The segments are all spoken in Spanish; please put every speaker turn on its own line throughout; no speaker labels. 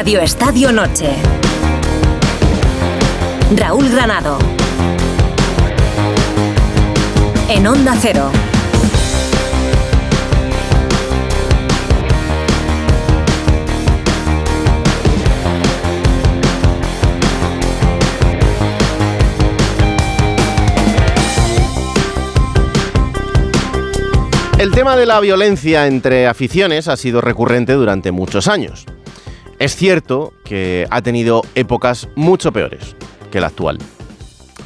Radio Estadio Noche. Raúl Granado. En Onda Cero.
El tema de la violencia entre aficiones ha sido recurrente durante muchos años. Es cierto que ha tenido épocas mucho peores que la actual.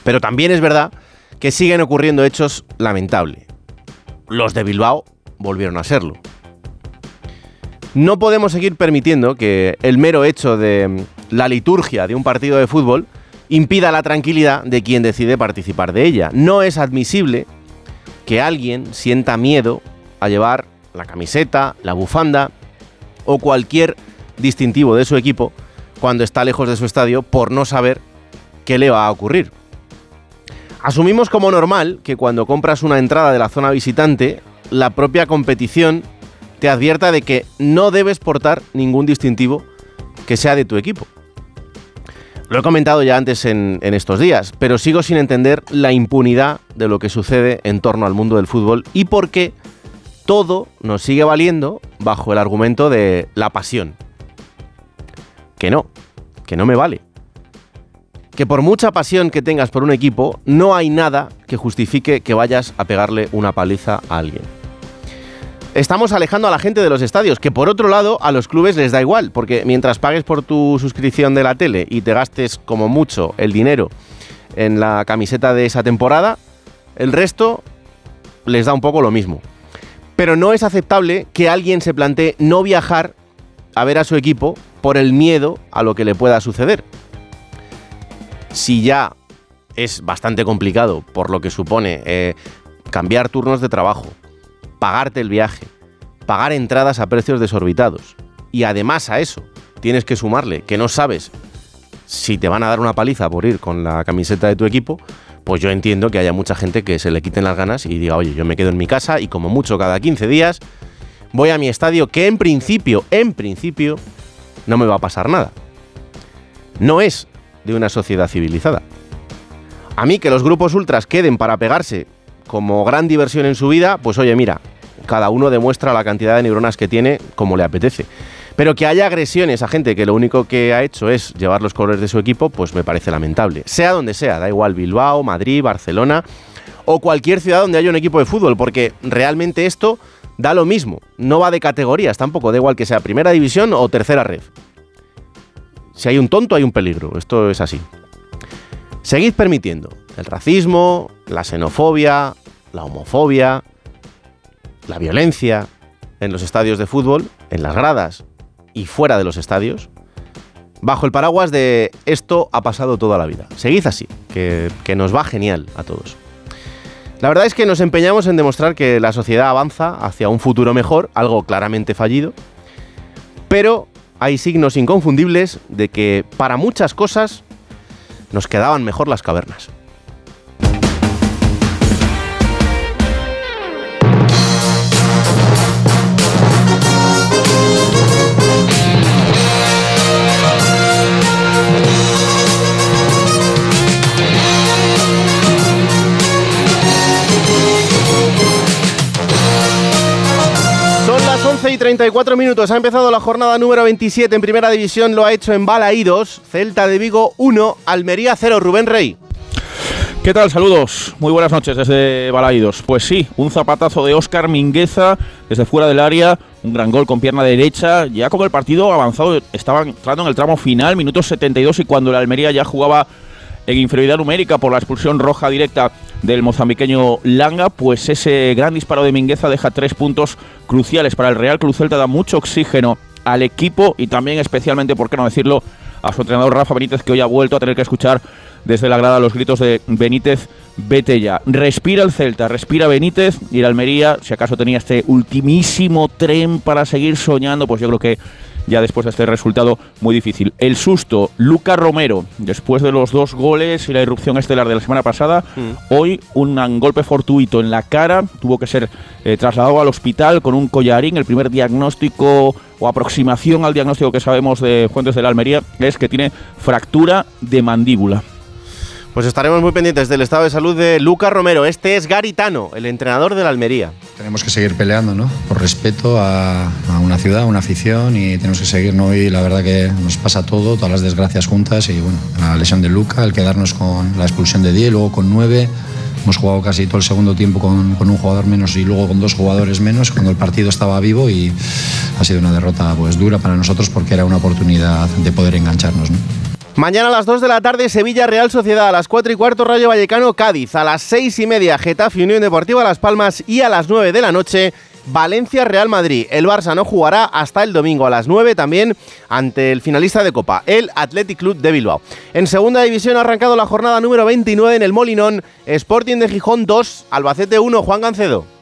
Pero también es verdad que siguen ocurriendo hechos lamentables. Los de Bilbao volvieron a serlo. No podemos seguir permitiendo que el mero hecho de la liturgia de un partido de fútbol impida la tranquilidad de quien decide participar de ella. No es admisible que alguien sienta miedo a llevar la camiseta, la bufanda o cualquier distintivo de su equipo cuando está lejos de su estadio por no saber qué le va a ocurrir. Asumimos como normal que cuando compras una entrada de la zona visitante, la propia competición te advierta de que no debes portar ningún distintivo que sea de tu equipo. Lo he comentado ya antes en, estos días, pero sigo sin entender la impunidad de lo que sucede en torno al mundo del fútbol y por qué todo nos sigue valiendo bajo el argumento de la pasión. Que no, que no me vale. Que por mucha pasión que tengas por un equipo, no hay nada que justifique que vayas a pegarle una paliza a alguien. Estamos alejando a la gente de los estadios, que por otro lado a los clubes les da igual, porque mientras pagues por tu suscripción de la tele y te gastes como mucho el dinero en la camiseta de esa temporada, el resto les da un poco lo mismo. Pero no es aceptable que alguien se plantee no viajar a ver a su equipo por el miedo a lo que le pueda suceder. Si ya es bastante complicado por lo que supone eh, cambiar turnos de trabajo, pagarte el viaje, pagar entradas a precios desorbitados. Y además a eso tienes que sumarle que no sabes si te van a dar una paliza por ir con la camiseta de tu equipo, pues yo entiendo que haya mucha gente que se le quiten las ganas y diga, oye, yo me quedo en mi casa y como mucho cada 15 días voy a mi estadio que en principio, en principio, no me va a pasar nada. No es de una sociedad civilizada. A mí que los grupos ultras queden para pegarse como gran diversión en su vida, pues oye, mira, cada uno demuestra la cantidad de neuronas que tiene como le apetece. Pero que haya agresiones a gente que lo único que ha hecho es llevar los colores de su equipo, pues me parece lamentable. Sea donde sea, da igual Bilbao, Madrid, Barcelona o cualquier ciudad donde haya un equipo de fútbol, porque realmente esto da lo mismo. No va de categorías tampoco, da igual que sea primera división o tercera red. Si hay un tonto, hay un peligro. Esto es así. Seguid permitiendo el racismo, la xenofobia, la homofobia, la violencia en los estadios de fútbol, en las gradas y fuera de los estadios, bajo el paraguas de esto ha pasado toda la vida. Seguid así, que, que nos va genial a todos. La verdad es que nos empeñamos en demostrar que la sociedad avanza hacia un futuro mejor, algo claramente fallido, pero hay signos inconfundibles de que para muchas cosas nos quedaban mejor las cavernas. Y 34 minutos. Ha empezado la jornada número 27 en Primera División. Lo ha hecho en Balaídos. Celta de Vigo 1, Almería 0. Rubén Rey.
¿Qué tal? Saludos. Muy buenas noches desde Balaídos. Pues sí, un zapatazo de Óscar Mingueza desde fuera del área. Un gran gol con pierna derecha. Ya con el partido avanzado, estaba entrando en el tramo final, minutos 72, y cuando la Almería ya jugaba en inferioridad numérica por la expulsión roja directa del mozambiqueño Langa, pues ese gran disparo de Mingueza deja tres puntos cruciales para el Real Cruz Celta, da mucho oxígeno al equipo y también especialmente, por qué no decirlo, a su entrenador Rafa Benítez, que hoy ha vuelto a tener que escuchar desde la grada los gritos de Benítez, vete ya. Respira el Celta, respira Benítez y el Almería, si acaso tenía este ultimísimo tren para seguir soñando, pues yo creo que ya después de este resultado muy difícil. El susto, Luca Romero, después de los dos goles y la irrupción estelar de la semana pasada, mm. hoy un golpe fortuito en la cara, tuvo que ser eh, trasladado al hospital con un collarín, el primer diagnóstico o aproximación al diagnóstico que sabemos de Fuentes de la Almería es que tiene fractura de mandíbula.
Pues estaremos muy pendientes del estado de salud de Lucas Romero. Este es Garitano, el entrenador de la Almería.
Tenemos que seguir peleando, ¿no? Por respeto a, una ciudad, a una afición y tenemos que seguir, ¿no? Y la verdad que nos pasa todo, todas las desgracias juntas y bueno, la lesión de Luca, el quedarnos con la expulsión de 10, luego con 9. Hemos jugado casi todo el segundo tiempo con, con, un jugador menos y luego con dos jugadores menos cuando el partido estaba vivo y ha sido una derrota pues dura para nosotros porque era una oportunidad de poder engancharnos. ¿no?
Mañana a las 2 de la tarde Sevilla Real Sociedad, a las 4 y cuarto Rayo Vallecano Cádiz, a las 6 y media Getafe Unión Deportiva Las Palmas y a las 9 de la noche Valencia Real Madrid. El Barça no jugará hasta el domingo a las 9 también ante el finalista de Copa, el Athletic Club de Bilbao. En segunda división ha arrancado la jornada número 29 en el Molinón, Sporting de Gijón 2, Albacete 1, Juan Gancedo.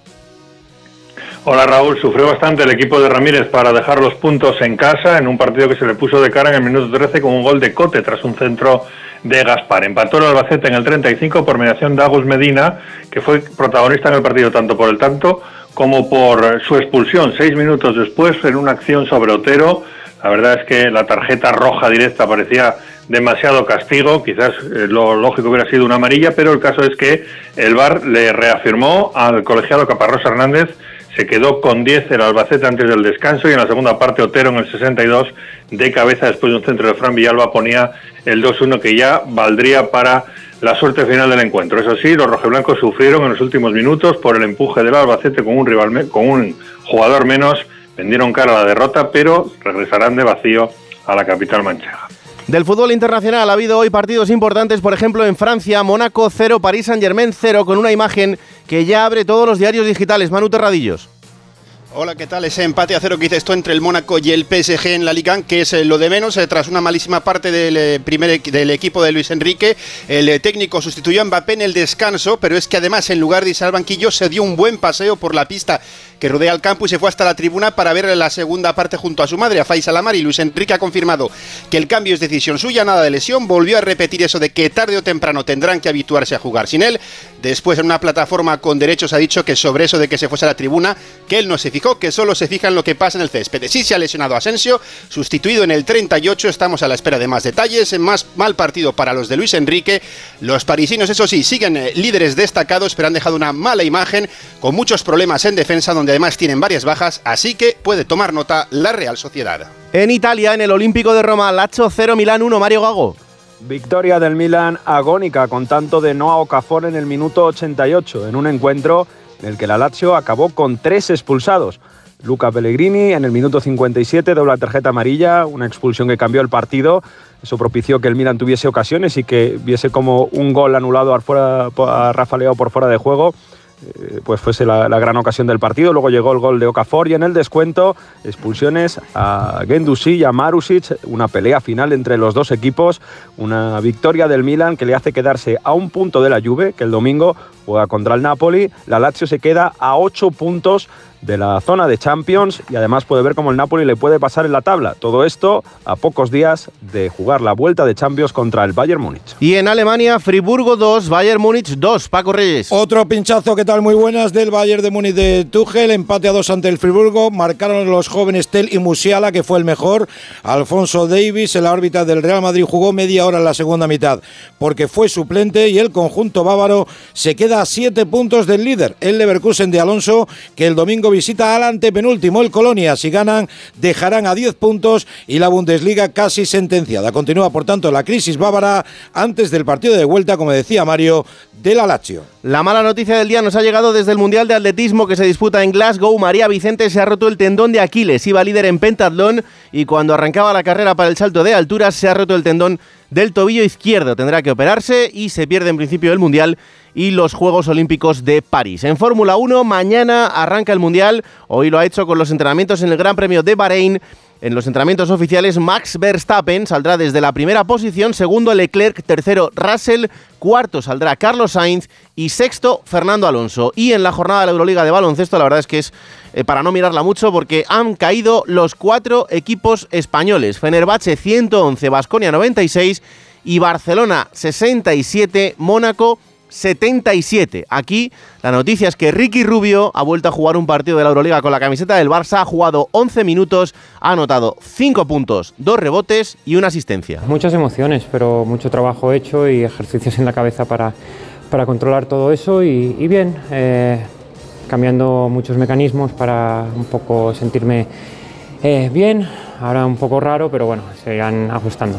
Hola Raúl, sufrió bastante el equipo de Ramírez para dejar los puntos en casa en un partido que se le puso de cara en el minuto 13 con un gol de Cote tras un centro de Gaspar. Empató el Albacete en el 35 por mediación de Agus Medina, que fue protagonista en el partido tanto por el tanto como por su expulsión seis minutos después en una acción sobre Otero. La verdad es que la tarjeta roja directa parecía demasiado castigo, quizás eh, lo lógico hubiera sido una amarilla, pero el caso es que el VAR le reafirmó al colegiado Caparrós Hernández se quedó con 10 el Albacete antes del descanso y en la segunda parte Otero en el 62 de cabeza después de un centro de Fran Villalba ponía el 2-1 que ya valdría para la suerte final del encuentro. Eso sí, los rojiblancos sufrieron en los últimos minutos por el empuje del Albacete con un rival con un jugador menos, vendieron cara a la derrota, pero regresarán de vacío a la capital manchega.
Del fútbol internacional ha habido hoy partidos importantes, por ejemplo en Francia, Mónaco 0, París Saint-Germain 0, con una imagen que ya abre todos los diarios digitales. Manu Terradillos.
Hola, ¿qué tal? Ese empate a cero que hice esto entre el Mónaco y el PSG en la Liga, que es eh, lo de menos, eh, tras una malísima parte del, eh, primer, del equipo de Luis Enrique. El técnico sustituyó a Mbappé en el descanso, pero es que además en lugar de irse al banquillo se dio un buen paseo por la pista que rodea el campo y se fue hasta la tribuna para ver la segunda parte junto a su madre, a Faiza Lamar, y Luis Enrique ha confirmado que el cambio es decisión suya, nada de lesión, volvió a repetir eso de que tarde o temprano tendrán que habituarse a jugar sin él. Después en una plataforma con derechos ha dicho que sobre eso de que se fuese a la tribuna, que él no se fijó, que solo se fija en lo que pasa en el césped. Sí se ha lesionado Asensio, sustituido en el 38, estamos a la espera de más detalles, más mal partido para los de Luis Enrique. Los parisinos, eso sí, siguen eh, líderes destacados, pero han dejado una mala imagen, con muchos problemas en defensa, donde además tienen varias bajas, así que puede tomar nota la Real Sociedad.
En Italia, en el Olímpico de Roma, Lacho 0, Milán 1, Mario Gago.
Victoria del Milan agónica con tanto de Noah Okafor en el minuto 88, en un encuentro en el que la Lazio acabó con tres expulsados. Luca Pellegrini en el minuto 57 dobla tarjeta amarilla, una expulsión que cambió el partido. Eso propició que el Milan tuviese ocasiones y que viese como un gol anulado a Rafa Leo por fuera de juego pues fuese la, gran ocasión del partido. Luego llegó el gol de Okafor y en el descuento expulsiones a Gendusi y a Marusic, una pelea final entre los dos equipos, una victoria del Milan que le hace quedarse a un punto de la Juve, que el domingo juega contra el Napoli. La Lazio se queda a ocho puntos de la zona de Champions y además puede ver cómo el Napoli le puede pasar en la tabla. Todo esto a pocos días de jugar la vuelta de Champions contra el Bayern Múnich.
Y en Alemania, Friburgo 2, Bayern Múnich 2. Paco Reyes.
Otro pinchazo, ¿qué tal? Muy buenas del Bayern de Múnich de Tuchel. Empate a 2 ante el Friburgo. Marcaron los jóvenes Tel y Musiala, que fue el mejor. Alfonso Davis, el árbitro del Real Madrid, jugó media hora en la segunda mitad porque fue suplente y el conjunto bávaro se queda a 7 puntos del líder, el Leverkusen de Alonso, que el domingo visita al antepenúltimo, el Colonia. Si ganan, dejarán a 10 puntos y la Bundesliga casi sentenciada. Continúa, por tanto, la crisis bávara antes del partido de vuelta, como decía Mario, de la Lazio.
La mala noticia del día nos ha llegado desde el Mundial de Atletismo que se disputa en Glasgow. María Vicente se ha roto el tendón de Aquiles, iba líder en pentatlón y cuando arrancaba la carrera para el salto de alturas se ha roto el tendón del tobillo izquierdo. Tendrá que operarse y se pierde en principio el Mundial y los Juegos Olímpicos de París. En Fórmula 1, mañana arranca el Mundial. Hoy lo ha hecho con los entrenamientos en el Gran Premio de Bahrein En los entrenamientos oficiales, Max Verstappen saldrá desde la primera posición, segundo Leclerc, tercero Russell, cuarto saldrá Carlos Sainz y sexto Fernando Alonso. Y en la jornada de la Euroliga de baloncesto, la verdad es que es eh, para no mirarla mucho porque han caído los cuatro equipos españoles. Fenerbahce 111, Basconia 96 y Barcelona 67, Mónaco 77. Aquí la noticia es que Ricky Rubio ha vuelto a jugar un partido de la Euroliga con la camiseta del Barça, ha jugado 11 minutos, ha anotado 5 puntos, 2 rebotes y una asistencia.
Muchas emociones, pero mucho trabajo hecho y ejercicios en la cabeza para, para controlar todo eso y, bien, eh, cambiando muchos mecanismos para un poco sentirme eh, bien, ahora un poco raro, pero bueno, se irán ajustando.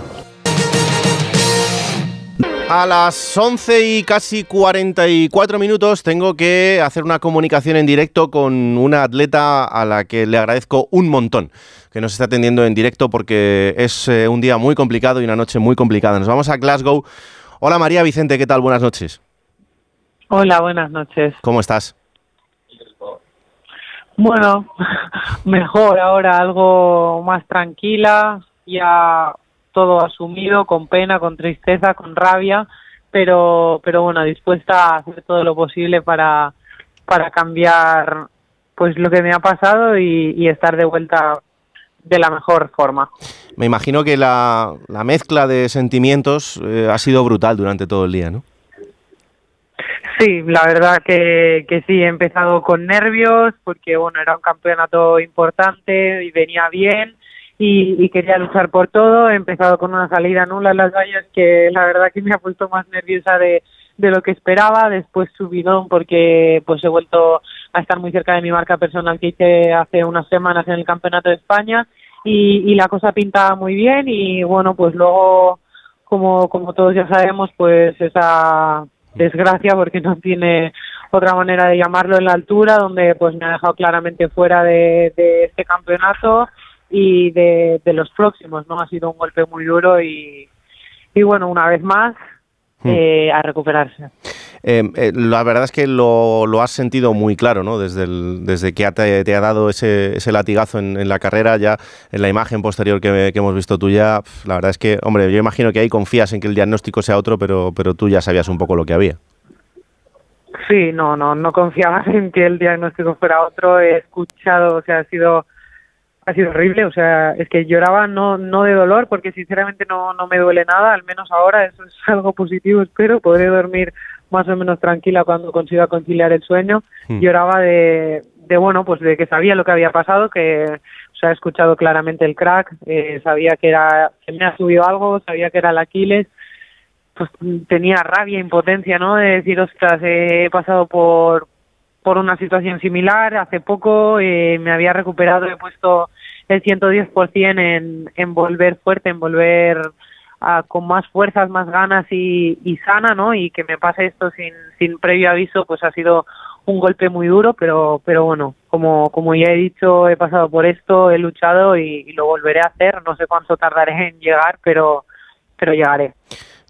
A las 11 y casi 44 minutos tengo que hacer una comunicación en directo con una atleta a la que le agradezco un montón que nos está atendiendo en directo porque es eh, un día muy complicado y una noche muy complicada. Nos vamos a Glasgow. Hola María Vicente, ¿qué tal? Buenas noches.
Hola, buenas noches.
¿Cómo estás?
Bueno, mejor ahora, algo más tranquila, ya todo asumido, con pena, con tristeza, con rabia, pero, pero bueno, dispuesta a hacer todo lo posible para, para cambiar pues lo que me ha pasado y, y estar de vuelta de la mejor forma.
Me imagino que la, la mezcla de sentimientos eh, ha sido brutal durante todo el día, ¿no?
Sí, la verdad que, que sí, he empezado con nervios porque bueno, era un campeonato importante y venía bien y, y quería luchar por todo. He empezado con una salida nula en las vallas que la verdad que me ha puesto más nerviosa de, de lo que esperaba. Después subidón porque pues he vuelto a estar muy cerca de mi marca personal que hice hace unas semanas en el Campeonato de España y, y la cosa pintaba muy bien y bueno, pues luego como, como todos ya sabemos, pues esa desgracia porque no tiene otra manera de llamarlo en la altura, donde pues me ha dejado claramente fuera de, de este campeonato y de, de, los próximos, ¿no? Ha sido un golpe muy duro y, y bueno, una vez más, eh, a recuperarse.
Eh, eh, la verdad es que lo, lo, has sentido muy claro, ¿no? Desde, el, desde que te, te, ha dado ese, ese latigazo en, en, la carrera, ya en la imagen posterior que, que, hemos visto tuya, la verdad es que, hombre, yo imagino que ahí confías en que el diagnóstico sea otro, pero, pero tú ya sabías un poco lo que había.
Sí, no, no, no confiaba en que el diagnóstico fuera otro. He escuchado, o sea, ha sido ha sido horrible, o sea, es que lloraba no no de dolor porque sinceramente no no me duele nada, al menos ahora eso es algo positivo, espero, podré dormir más o menos tranquila cuando consiga conciliar el sueño. Mm. Lloraba de, de, bueno, pues de que sabía lo que había pasado, que o sea, he escuchado claramente el crack, eh, sabía que era, que me ha subido algo, sabía que era el Aquiles, pues tenía rabia, impotencia, ¿no? De decir, ostras, he pasado por, por una situación similar, hace poco eh, me había recuperado, he puesto el 110% en, en volver fuerte, en volver a, con más fuerzas, más ganas y, sana, ¿no? Y que me pase esto sin, sin previo aviso, pues ha sido un golpe muy duro, pero, pero bueno, como, como ya he dicho, he pasado por esto, he luchado y, y lo volveré a hacer. No sé cuánto tardaré en llegar, pero, pero llegaré.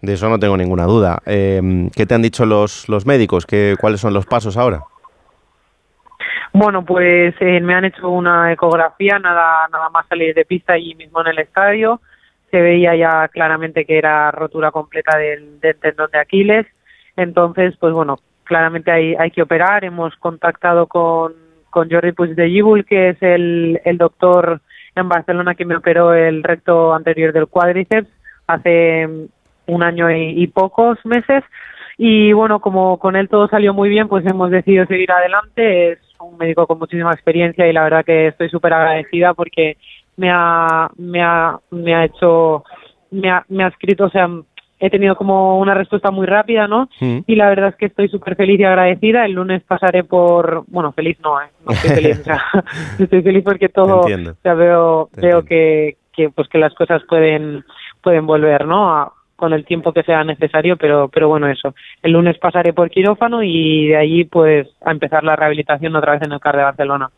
De eso no tengo ninguna duda. Eh, ¿Qué te han dicho los, los médicos? ¿Qué, ¿Cuáles son los pasos ahora?
Bueno, pues eh, me han hecho una ecografía, nada, nada más salir de pista allí mismo en el estadio. Se veía ya claramente que era rotura completa del, tendón de Aquiles. Entonces, pues bueno, claramente hay, que operar. Hemos contactado con, con Jordi Puigdellíbul, que es el, el doctor en Barcelona que me operó el recto anterior del cuádriceps hace un año y, y, pocos meses. Y bueno, como con él todo salió muy bien, pues hemos decidido seguir adelante. Es un médico con muchísima experiencia y la verdad que estoy súper agradecida porque me ha, me ha, me ha hecho, me ha, me ha escrito, o sea, he tenido como una respuesta muy rápida, ¿no? Mm. Y la verdad es que estoy súper feliz y agradecida. El lunes pasaré por, bueno, feliz no, ¿eh? No estoy feliz, o sea, estoy feliz porque todo, o sea, veo, Te veo que, que, pues que las cosas pueden, pueden volver, ¿no? A, con el tiempo que sea necesario, pero, pero bueno, eso. El lunes pasaré por quirófano y de allí pues a empezar la rehabilitación otra vez en el CAR de Barcelona.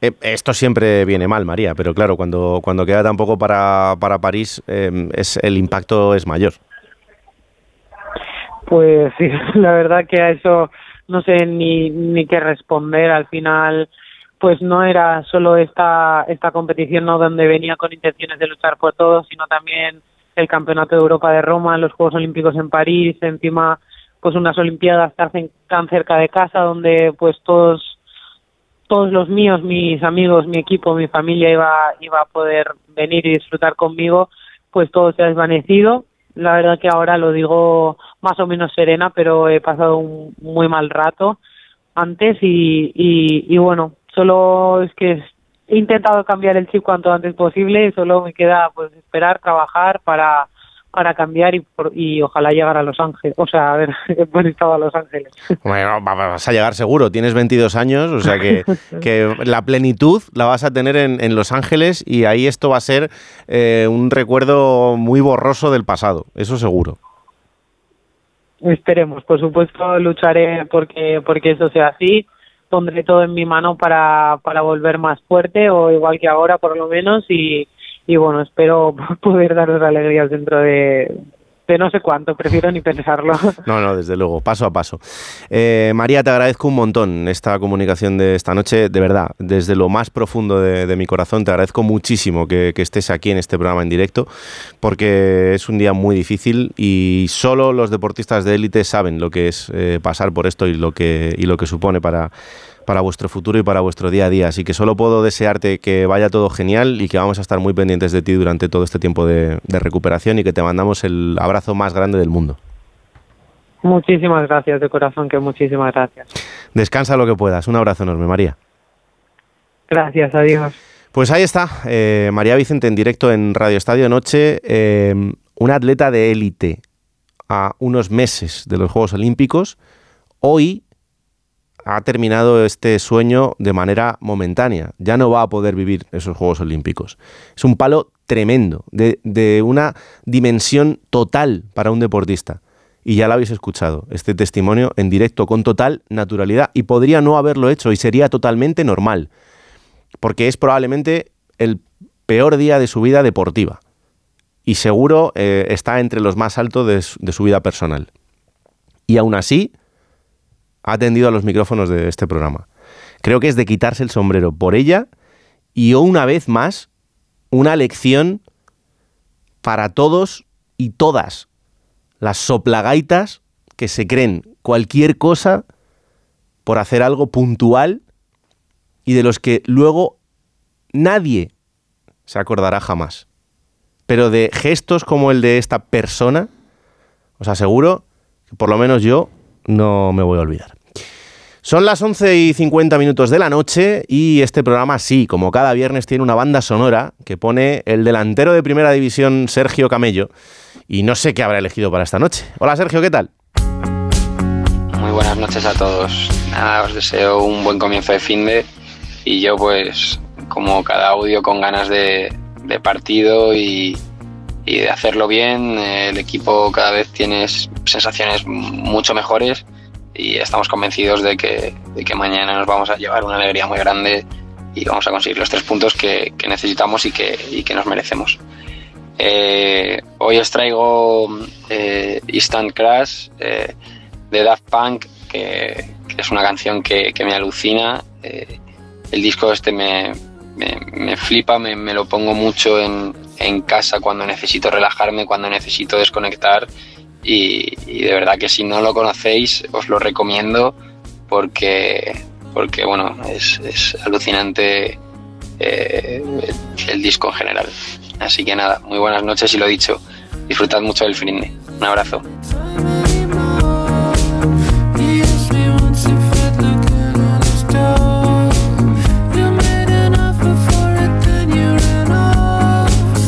Eh, esto siempre viene mal, María, pero claro, cuando, cuando queda tan poco para, para París, eh, es, el impacto es mayor.
Pues sí, la verdad que a eso no sé ni, ni qué responder. Al final, pues no era solo esta, esta competición ¿no? donde venía con intenciones de luchar por todo, sino también el Campeonato de Europa de Roma, los Juegos Olímpicos en París, encima pues unas Olimpiadas tan cerca de casa donde pues todos todos los míos, mis amigos, mi equipo, mi familia iba, iba a poder venir y disfrutar conmigo, pues todo se ha desvanecido. La verdad que ahora lo digo más o menos serena, pero he pasado un muy mal rato antes y, y, y bueno, solo es que he intentado cambiar el chip cuanto antes posible solo me queda pues esperar, trabajar para para cambiar y, y ojalá llegar a Los Ángeles. O sea, a ver, he estado a Los Ángeles.
Bueno, vas a llegar seguro, tienes 22 años, o sea que, que la plenitud la vas a tener en, en, Los Ángeles y ahí esto va a ser eh, un recuerdo muy borroso del pasado, eso seguro.
Esperemos, por supuesto lucharé porque, porque eso sea así, pondré todo en mi mano para, para volver más fuerte o igual que ahora por lo menos y, y bueno, espero poder daros alegrías dentro de, de no sé cuánto, prefiero ni pensarlo.
No, no, desde luego, paso a paso. Eh, María, te agradezco un montón esta comunicación de esta noche, de verdad, desde lo más profundo de, mi corazón, te agradezco muchísimo que, estés aquí en este programa en directo, porque es un día muy difícil y solo los deportistas de élite saben lo que es eh, pasar por esto y lo que, y lo que supone para para vuestro futuro y para vuestro día a día. Así que solo puedo desearte que vaya todo genial y que vamos a estar muy pendientes de ti durante todo este tiempo de, recuperación y que te mandamos el abrazo más grande del mundo.
Muchísimas gracias de corazón, que muchísimas gracias.
Descansa lo que puedas. Un abrazo enorme, María.
Gracias, adiós.
Pues ahí está, eh, María Vicente en directo en Radio Estadio Noche, eh, una atleta de élite a unos meses de los Juegos Olímpicos. Hoy ha terminado este sueño de manera momentánea. Ya no va a poder vivir esos Juegos Olímpicos. Es un palo tremendo, de, una dimensión total para un deportista. Y ya lo habéis escuchado, este testimonio en directo con total naturalidad. Y podría no haberlo hecho y sería totalmente normal. Porque es probablemente el peor día de su vida deportiva. Y seguro eh, está entre los más altos de su vida personal. Y aún así, ha atendido a los micrófonos de este programa. Creo que es de quitarse el sombrero por ella y una vez más una lección para todos y todas las soplagaitas que se creen cualquier cosa por hacer algo puntual y de los que luego nadie se acordará jamás. Pero de gestos como el de esta persona, os aseguro que por lo menos yo no me voy a olvidar. Son las 11 y 50 minutos de la noche y este programa, sí, como cada viernes, tiene una banda sonora que pone el delantero de primera división, Sergio Camello, y no sé qué habrá elegido para esta noche. Hola Sergio, ¿qué tal?
Muy buenas noches a todos. Nada, os deseo un buen comienzo de fin de y yo pues como cada audio con ganas de, partido y, y de hacerlo bien. El equipo cada vez tiene sensaciones mucho mejores y estamos convencidos de que, de que mañana nos vamos a llevar una alegría muy grande y vamos a conseguir los tres puntos que, que necesitamos y que, y que, nos merecemos. Eh, hoy os traigo eh, Instant Crash eh, de Daft Punk, que, que, es una canción que, me alucina. Eh, el disco este me, me, me flipa, me, me, lo pongo mucho en, en casa cuando necesito relajarme, cuando necesito desconectar y, de verdad que si no lo conocéis os lo recomiendo porque, porque bueno, es, alucinante eh, el, disco en general. Así que nada, muy buenas noches y lo dicho, disfrutad mucho del fin Un abrazo.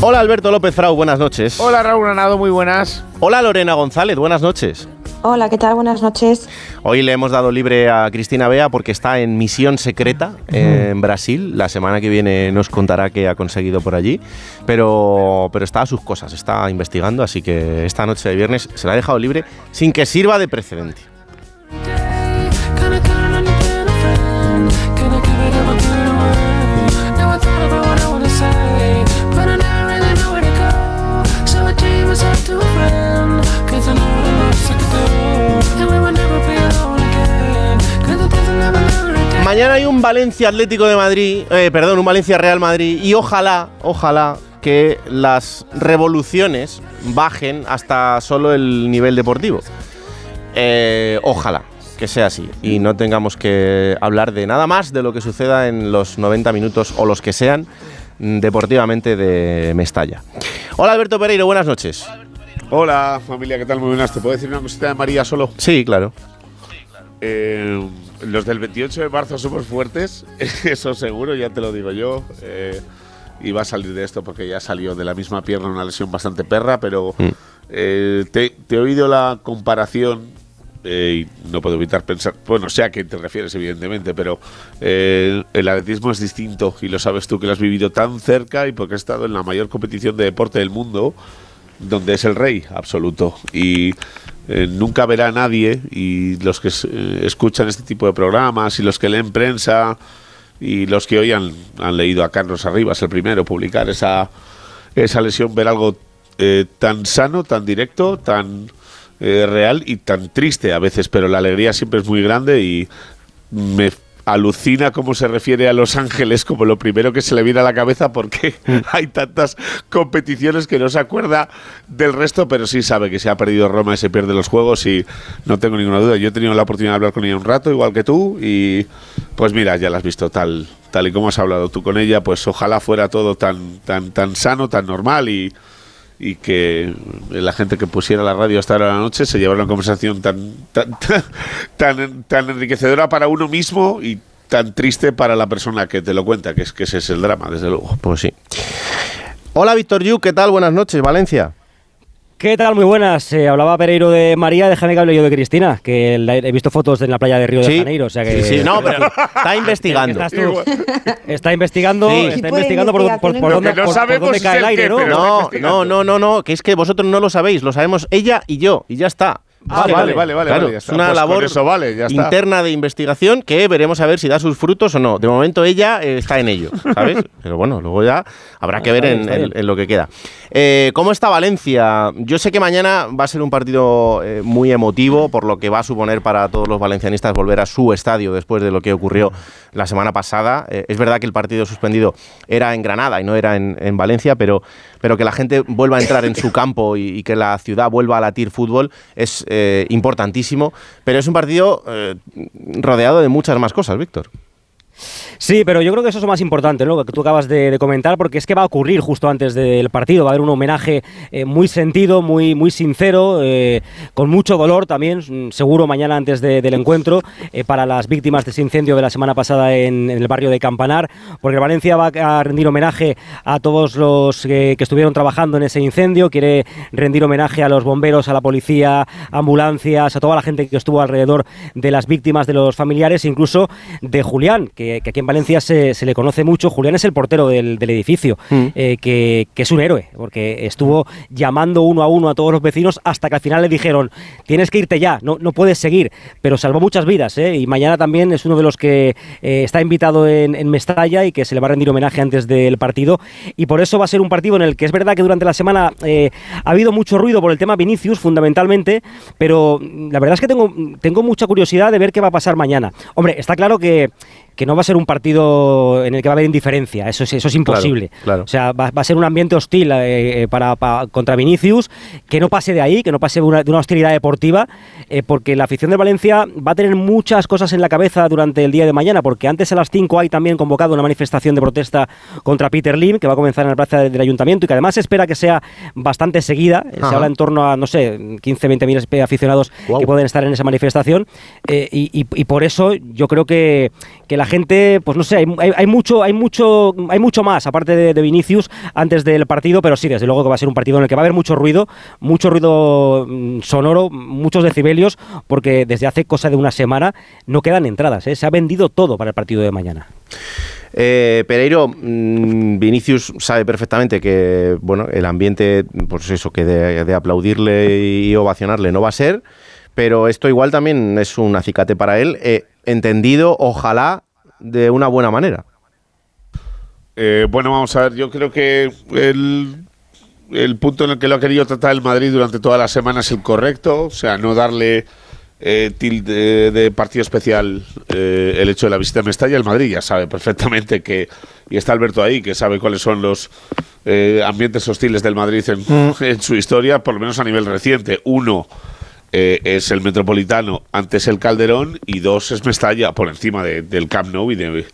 Hola Alberto López Frau, buenas noches.
Hola Raúl Granado, muy buenas.
Hola Lorena González, buenas noches.
Hola, ¿qué tal? Buenas noches.
Hoy le hemos dado libre a Cristina Bea porque está en misión secreta en Brasil. La semana que viene nos contará qué ha conseguido por allí. Pero, pero está a sus cosas, está investigando, así que esta noche de viernes se la ha dejado libre sin que sirva de precedente. Mañana hay un Valencia Atlético de Madrid, eh, perdón, un Valencia Real Madrid y ojalá, ojalá que las revoluciones bajen hasta solo el nivel deportivo. Eh, ojalá que sea así y no tengamos que hablar de nada más de lo que suceda en los 90 minutos o los que sean deportivamente de Mestalla. Hola Alberto Pereiro, buenas noches.
Hola familia, ¿qué tal? Muy buenas. ¿Te puedo decir una cosita de María solo?
Sí, claro.
Eh, los del 28 de marzo somos fuertes, eso seguro, ya te lo digo yo. Eh, y va a salir de esto porque ya salió de la misma pierna una lesión bastante perra, pero
Mm.
eh, te, te he oído la comparación eh, y no puedo evitar pensar, bueno, sé a qué te refieres evidentemente, pero eh, el atletismo es distinto y lo sabes tú que lo has vivido tan cerca y porque has estado en la mayor competición de deporte del mundo, donde es el rey absoluto y eh, nunca verá a nadie y los que eh, escuchan este tipo de programas y los que leen prensa y los que hoy han, leído a Carlos Arribas, el primero, publicar esa, esa lesión, ver algo eh, tan sano, tan directo, tan real y tan triste a veces, pero la alegría siempre es muy grande y me alucina cómo se refiere a Los Ángeles como lo primero que se le viene a la cabeza porque hay tantas competiciones que no se acuerda del resto, pero sí sabe que se ha perdido Roma y se pierde los juegos y no tengo ninguna duda. Yo he tenido la oportunidad de hablar con ella un rato, igual que tú, y pues mira, ya la has visto tal, tal y como has hablado tú con ella, pues ojalá fuera todo tan, tan, tan sano, tan normal y, y que la gente que pusiera la radio hasta ahora de la noche se llevara una conversación tan, tan, tan, tan enriquecedora para uno mismo y tan triste para la persona que te lo cuenta, que es que ese es el drama, desde luego.
Pues sí. Hola Víctor Yu, ¿qué tal? Buenas noches, Valencia.
¿Qué tal? Muy buenas. Eh, hablaba Pereiro de María, déjame que hable yo de Cristina, que la- he visto fotos en la playa de Río
Sí.
de Janeiro. O sea que,
Sí, sí, no, pero está investigando.
Estás tú. Está investigando,
Sí.
está investigando por, por- dónde,
no
por- dónde cae el aire,
qué,
¿no?
pero No, no, no, no, no, que es que vosotros no lo sabéis, lo sabemos ella y yo, y ya está.
Ah, vale, vale, vale,
Claro,
vale, ya
es una
Pues
labor
eso vale, ya está.
interna de investigación que veremos a ver si da sus frutos o no. De momento ella eh, está en ello, ¿sabes? Pero bueno, luego ya habrá que ver en, lo que queda. Eh, ¿Cómo está Valencia? Yo sé que mañana va a ser un partido eh, muy emotivo, por lo que va a suponer para todos los valencianistas volver a su estadio después de lo que ocurrió la semana pasada. Es verdad que el partido suspendido era en Granada y no era en, en Valencia, pero, pero que la gente vuelva a entrar en su campo y, y que la ciudad vuelva a latir fútbol es eh, importantísimo. Pero es un partido eh, rodeado de muchas más cosas, Víctor.
Sí, pero yo creo que eso es lo más importante, ¿no? Lo que tú acabas de, de comentar, porque es que va a ocurrir justo antes del partido. Va a haber un homenaje eh, muy sentido, muy, muy sincero, eh, con mucho dolor también, mm, seguro mañana antes de- del encuentro, eh, para las víctimas de ese incendio de la semana pasada en, en el barrio de Campanar, porque Valencia va a rendir homenaje a todos los eh, que estuvieron trabajando en ese incendio, quiere rendir homenaje a los bomberos, a la policía, ambulancias, a toda la gente que estuvo alrededor de las víctimas, de los familiares, incluso de Julián, que, que aquí en Valencia se, se le conoce mucho. Julián es el portero del, del edificio, eh, que, que es un héroe, porque estuvo llamando uno a uno a todos los vecinos hasta que al final le dijeron, tienes que irte ya, no, no puedes seguir, pero salvó muchas vidas, ¿eh? y mañana también es uno de los que eh, está invitado en, en Mestalla y que se le va a rendir homenaje antes del partido, y por eso va a ser un partido en el que es verdad que durante la semana eh, ha habido mucho ruido por el tema Vinicius, fundamentalmente, pero mm, la verdad es que tengo, tengo mucha curiosidad de ver qué va a pasar mañana. Hombre, está claro que que no va a ser un partido en el que va a haber indiferencia, eso es, eso es imposible.
claro.
O sea, va, va a ser un ambiente hostil eh, eh, para, pa- contra Vinicius, que no pase de ahí, que no pase de una, de una hostilidad deportiva, eh, porque la afición de Valencia va a tener muchas cosas en la cabeza durante el día de mañana, porque antes a las 5 hay también convocado una manifestación de protesta contra Peter Lim, que va a comenzar en la plaza del ayuntamiento y que además se espera que sea bastante seguida. Se habla en torno a, no sé, 15, 20 mil aficionados que pueden estar en esa manifestación. eh, y, y- y por eso yo creo que, que la gente, pues no sé, hay, mucho, hay mucho, hay mucho más, aparte de, Vinicius, antes del partido, pero sí, desde luego que va a ser un partido en el que va a haber mucho ruido, mucho ruido mm, sonoro, muchos decibelios, porque desde hace cosa de una semana no quedan entradas, ¿eh? se ha vendido todo para el partido de mañana.
Eh, Pereiro, mm, Vinicius sabe perfectamente que bueno, el ambiente, pues eso, que de, de aplaudirle y ovacionarle no va a ser, pero esto igual también es un acicate para él, eh, entendido, ojalá, de una buena manera.
Eh, bueno, vamos a ver, yo creo que el, el punto en el que lo ha querido tratar el Madrid durante toda la semana es el correcto, o sea, no darle eh, tilde de partido especial eh, el hecho de la visita a Mestalla, el Madrid ya sabe perfectamente que, y está Alberto ahí, que sabe cuáles son los eh, ambientes hostiles del Madrid en,
Mm.
en su historia, por lo menos a nivel reciente. Uno eh, es el Metropolitano, antes el Calderón, y dos es Mestalla, por encima de- del Camp Nou y de,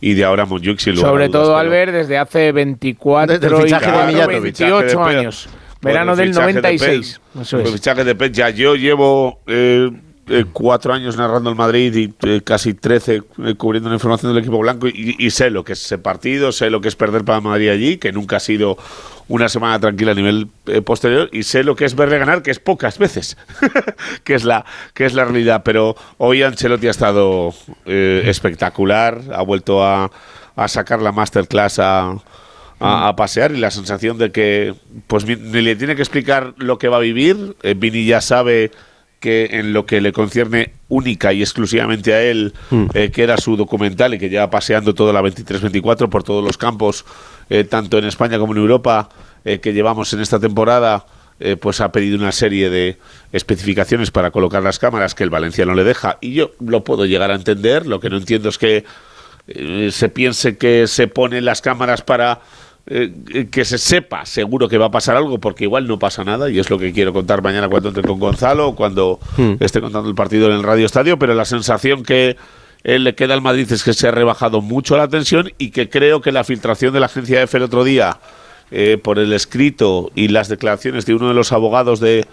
y de ahora Montjuic, sin lugar
Sobre
dudas,
todo, Albert, desde hace 24
Desde el
y 28
de Pe-
años.
Por
Verano
el
del
fichaje de
96.
Pep,
Eso
por el
es.
fichaje de Pep, ya yo llevo eh, eh, cuatro años narrando el Madrid y eh, casi 13 eh, cubriendo la información del equipo blanco y, sé lo que es ese partido, sé lo que es perder para Madrid allí, que nunca ha sido una semana tranquila a nivel eh, posterior y sé lo que es verle ganar, que es pocas veces, que es la que es la realidad. Pero hoy Ancelotti ha estado espectacular, ha vuelto a, a sacar la masterclass a, a, pasear y la sensación de que pues ni le tiene que explicar lo que va a vivir. Eh, Vini ya sabe que en lo que le concierne única y exclusivamente a él, eh, que era su documental y que lleva paseando toda la 23-24 por todos los campos, eh, tanto en España como en Europa, eh, que llevamos en esta temporada, pues ha pedido una serie de especificaciones para colocar las cámaras que el Valencia no le deja y yo lo puedo llegar a entender. Lo que no entiendo es que se piense que se ponen las cámaras para eh, que se sepa seguro que va a pasar algo, porque igual no pasa nada, y es lo que quiero contar mañana cuando entre con Gonzalo, cuando
Hmm.
esté contando el partido en el Radio Estadio, pero la sensación que eh, le queda al Madrid es que se ha rebajado mucho la tensión y que creo que la filtración de la agencia EFE el otro día eh, por el escrito y las declaraciones de uno de los abogados de,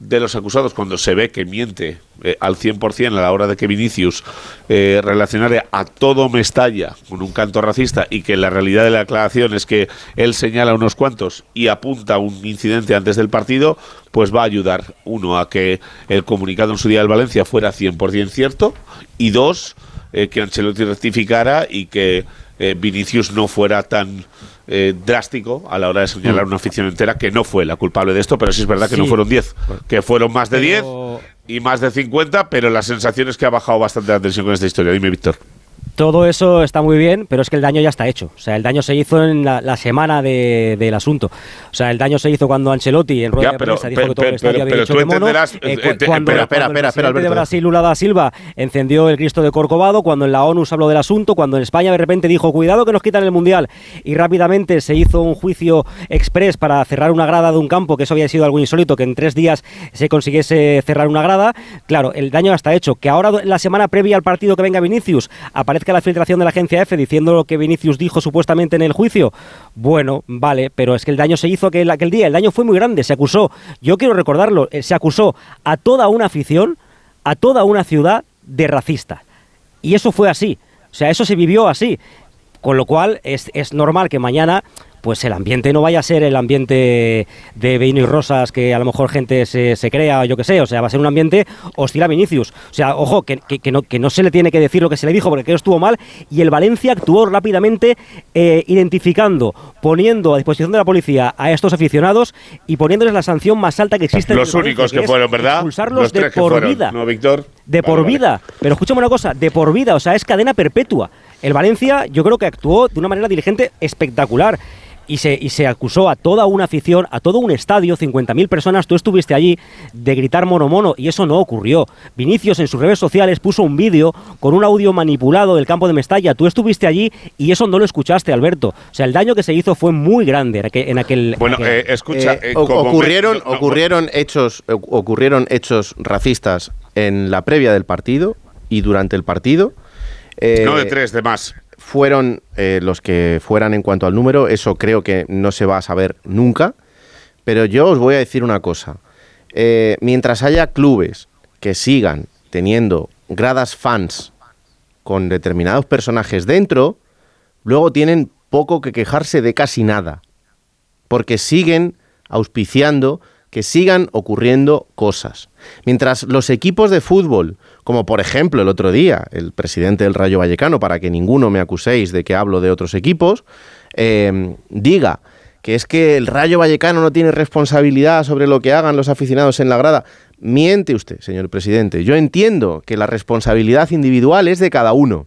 de los acusados cuando se ve que miente eh, al 100% a la hora de que Vinicius eh, relacionara a todo Mestalla con un canto racista y que la realidad de la declaración es que él señala unos cuantos y apunta a un incidente antes del partido, pues va a ayudar, uno, a que el comunicado en su día del Valencia fuera 100% cierto y dos, eh, que Ancelotti rectificara y que eh, Vinicius no fuera tan eh, drástico a la hora de señalar una afición entera que no fue la culpable de esto, pero sí es verdad que no fueron 10, que fueron más de 10
Pero-
y más de 50, pero la sensación es que ha bajado bastante la tensión con esta historia. Dime, Víctor.
Todo eso está muy bien, pero es que el daño ya está hecho. O sea, el daño se hizo en la, la semana de- del asunto. O sea, el daño se hizo cuando Ancelotti en rueda
Ya,
de prensa dijo
pero-
que todo el estadio había
pero
dicho que mono. Eh,
eh,
cu-
te-
cuando,
espera, espera,
cuando el
espera,
de. Brasil, Lula da Silva, encendió el Cristo de Corcovado, cuando en la ONU se habló del asunto, cuando en España de repente dijo, cuidado que nos quitan el Mundial, y rápidamente se hizo un juicio express para cerrar una grada de un campo, que eso había sido algo insólito, que en tres días se consiguiese cerrar una grada. Claro, el daño ya está hecho. Que ahora, la semana previa al partido que venga Vinicius, aparezca la filtración de la agencia F diciendo lo que Vinicius dijo supuestamente en el juicio. Bueno, vale, pero es que el daño se hizo aquel, aquel día. El daño fue muy grande. Se acusó, yo quiero recordarlo, eh, se acusó a toda una afición, a toda una ciudad de racista. Y eso fue así. O sea, eso se vivió así. Con lo cual es, es normal que mañana pues el ambiente no vaya a ser el ambiente de vino y rosas que a lo mejor gente se, se crea o yo que sé, o sea, va a ser un ambiente hostil a Vinicius. O sea, ojo, que, que- que no, que no se le tiene que decir lo que se le dijo porque aquello estuvo mal y el Valencia actuó rápidamente eh, identificando, poniendo a disposición de la policía a estos aficionados y poniéndoles la sanción más alta que existe. en
Los
Valencia,
únicos que fueron, ¿verdad?
Expulsarlos
Los
de
que
por
fueron,
vida.
¿no, Víctor?
De
Vale,
por
vale.
vida. Pero escúchame una cosa, de por vida, o sea, es cadena perpetua. El Valencia yo creo que actuó de una manera dirigente espectacular. Y se, y se acusó a toda una afición, a todo un estadio, 50.000 personas, tú estuviste allí, de gritar mono mono, y eso no ocurrió. Vinicius en sus redes sociales puso un vídeo con un audio manipulado del campo de Mestalla, tú estuviste allí y eso no lo escuchaste, Alberto. O sea, el daño que se hizo fue muy grande en aquel... En aquel
Bueno,
aquel-
eh, escucha,
Eh,
eh, me-
ocurrieron, ocurrieron hechos, o- ocurrieron hechos racistas en la previa del partido y durante el partido. Eh,
no de tres, de más.
Fueron eh, los que fueran en cuanto al número, eso creo que no se va a saber nunca, pero yo os voy a decir una cosa. Eh, mientras haya clubes que sigan teniendo gradas fans con determinados personajes dentro, luego tienen poco que quejarse de casi nada, porque siguen auspiciando que sigan ocurriendo cosas. Mientras los equipos de fútbol, como por ejemplo el otro día, el presidente del Rayo Vallecano, para que ninguno me acuséis de que hablo de otros equipos, eh, diga que es que el Rayo Vallecano no tiene responsabilidad sobre lo que hagan los aficionados en la grada. Miente usted, señor presidente. Yo entiendo que la responsabilidad individual es de cada uno.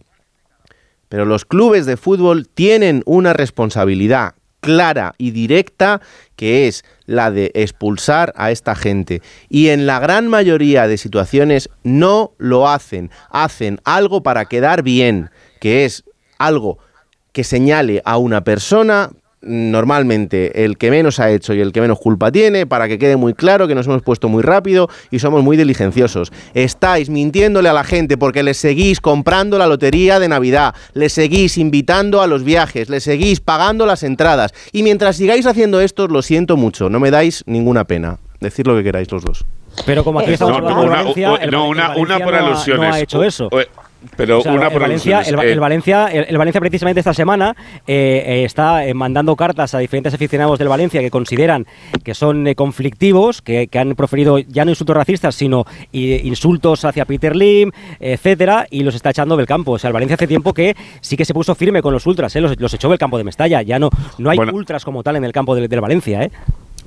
Pero los clubes de fútbol tienen una responsabilidad clara y directa que es la de expulsar a esta gente. Y en la gran mayoría de situaciones no lo hacen. Hacen algo para quedar bien, que es algo que señale a una persona normalmente el que menos ha hecho y el que menos culpa tiene, para que quede muy claro que nos hemos puesto muy rápido y somos muy diligenciosos. Estáis mintiéndole a la gente porque le seguís comprando la lotería de Navidad, le seguís invitando a los viajes, le seguís pagando las entradas. Y mientras sigáis haciendo esto, lo siento mucho, no me dais ninguna pena. Decir lo que queráis los dos.
Pero como aquí estamos
No,
hablando de
una- una-
Valencia
una por
no ha-
alusiones.
No ha hecho eso.
Pero
O sea,
una
el
por
Valencia,
alusiones.
el,
Eh,
el Valencia, el, el Valencia precisamente esta semana eh, eh, está eh, mandando cartas a diferentes aficionados del Valencia que consideran que son eh, conflictivos, que, que han proferido ya no insultos racistas, sino eh, insultos hacia Peter Lim, etcétera, y los está echando del campo. O sea, el Valencia hace tiempo que sí que se puso firme con los ultras, eh, los, los echó del campo de Mestalla. Ya no, no hay
Bueno.
ultras como tal en el campo del, del Valencia, ¿eh?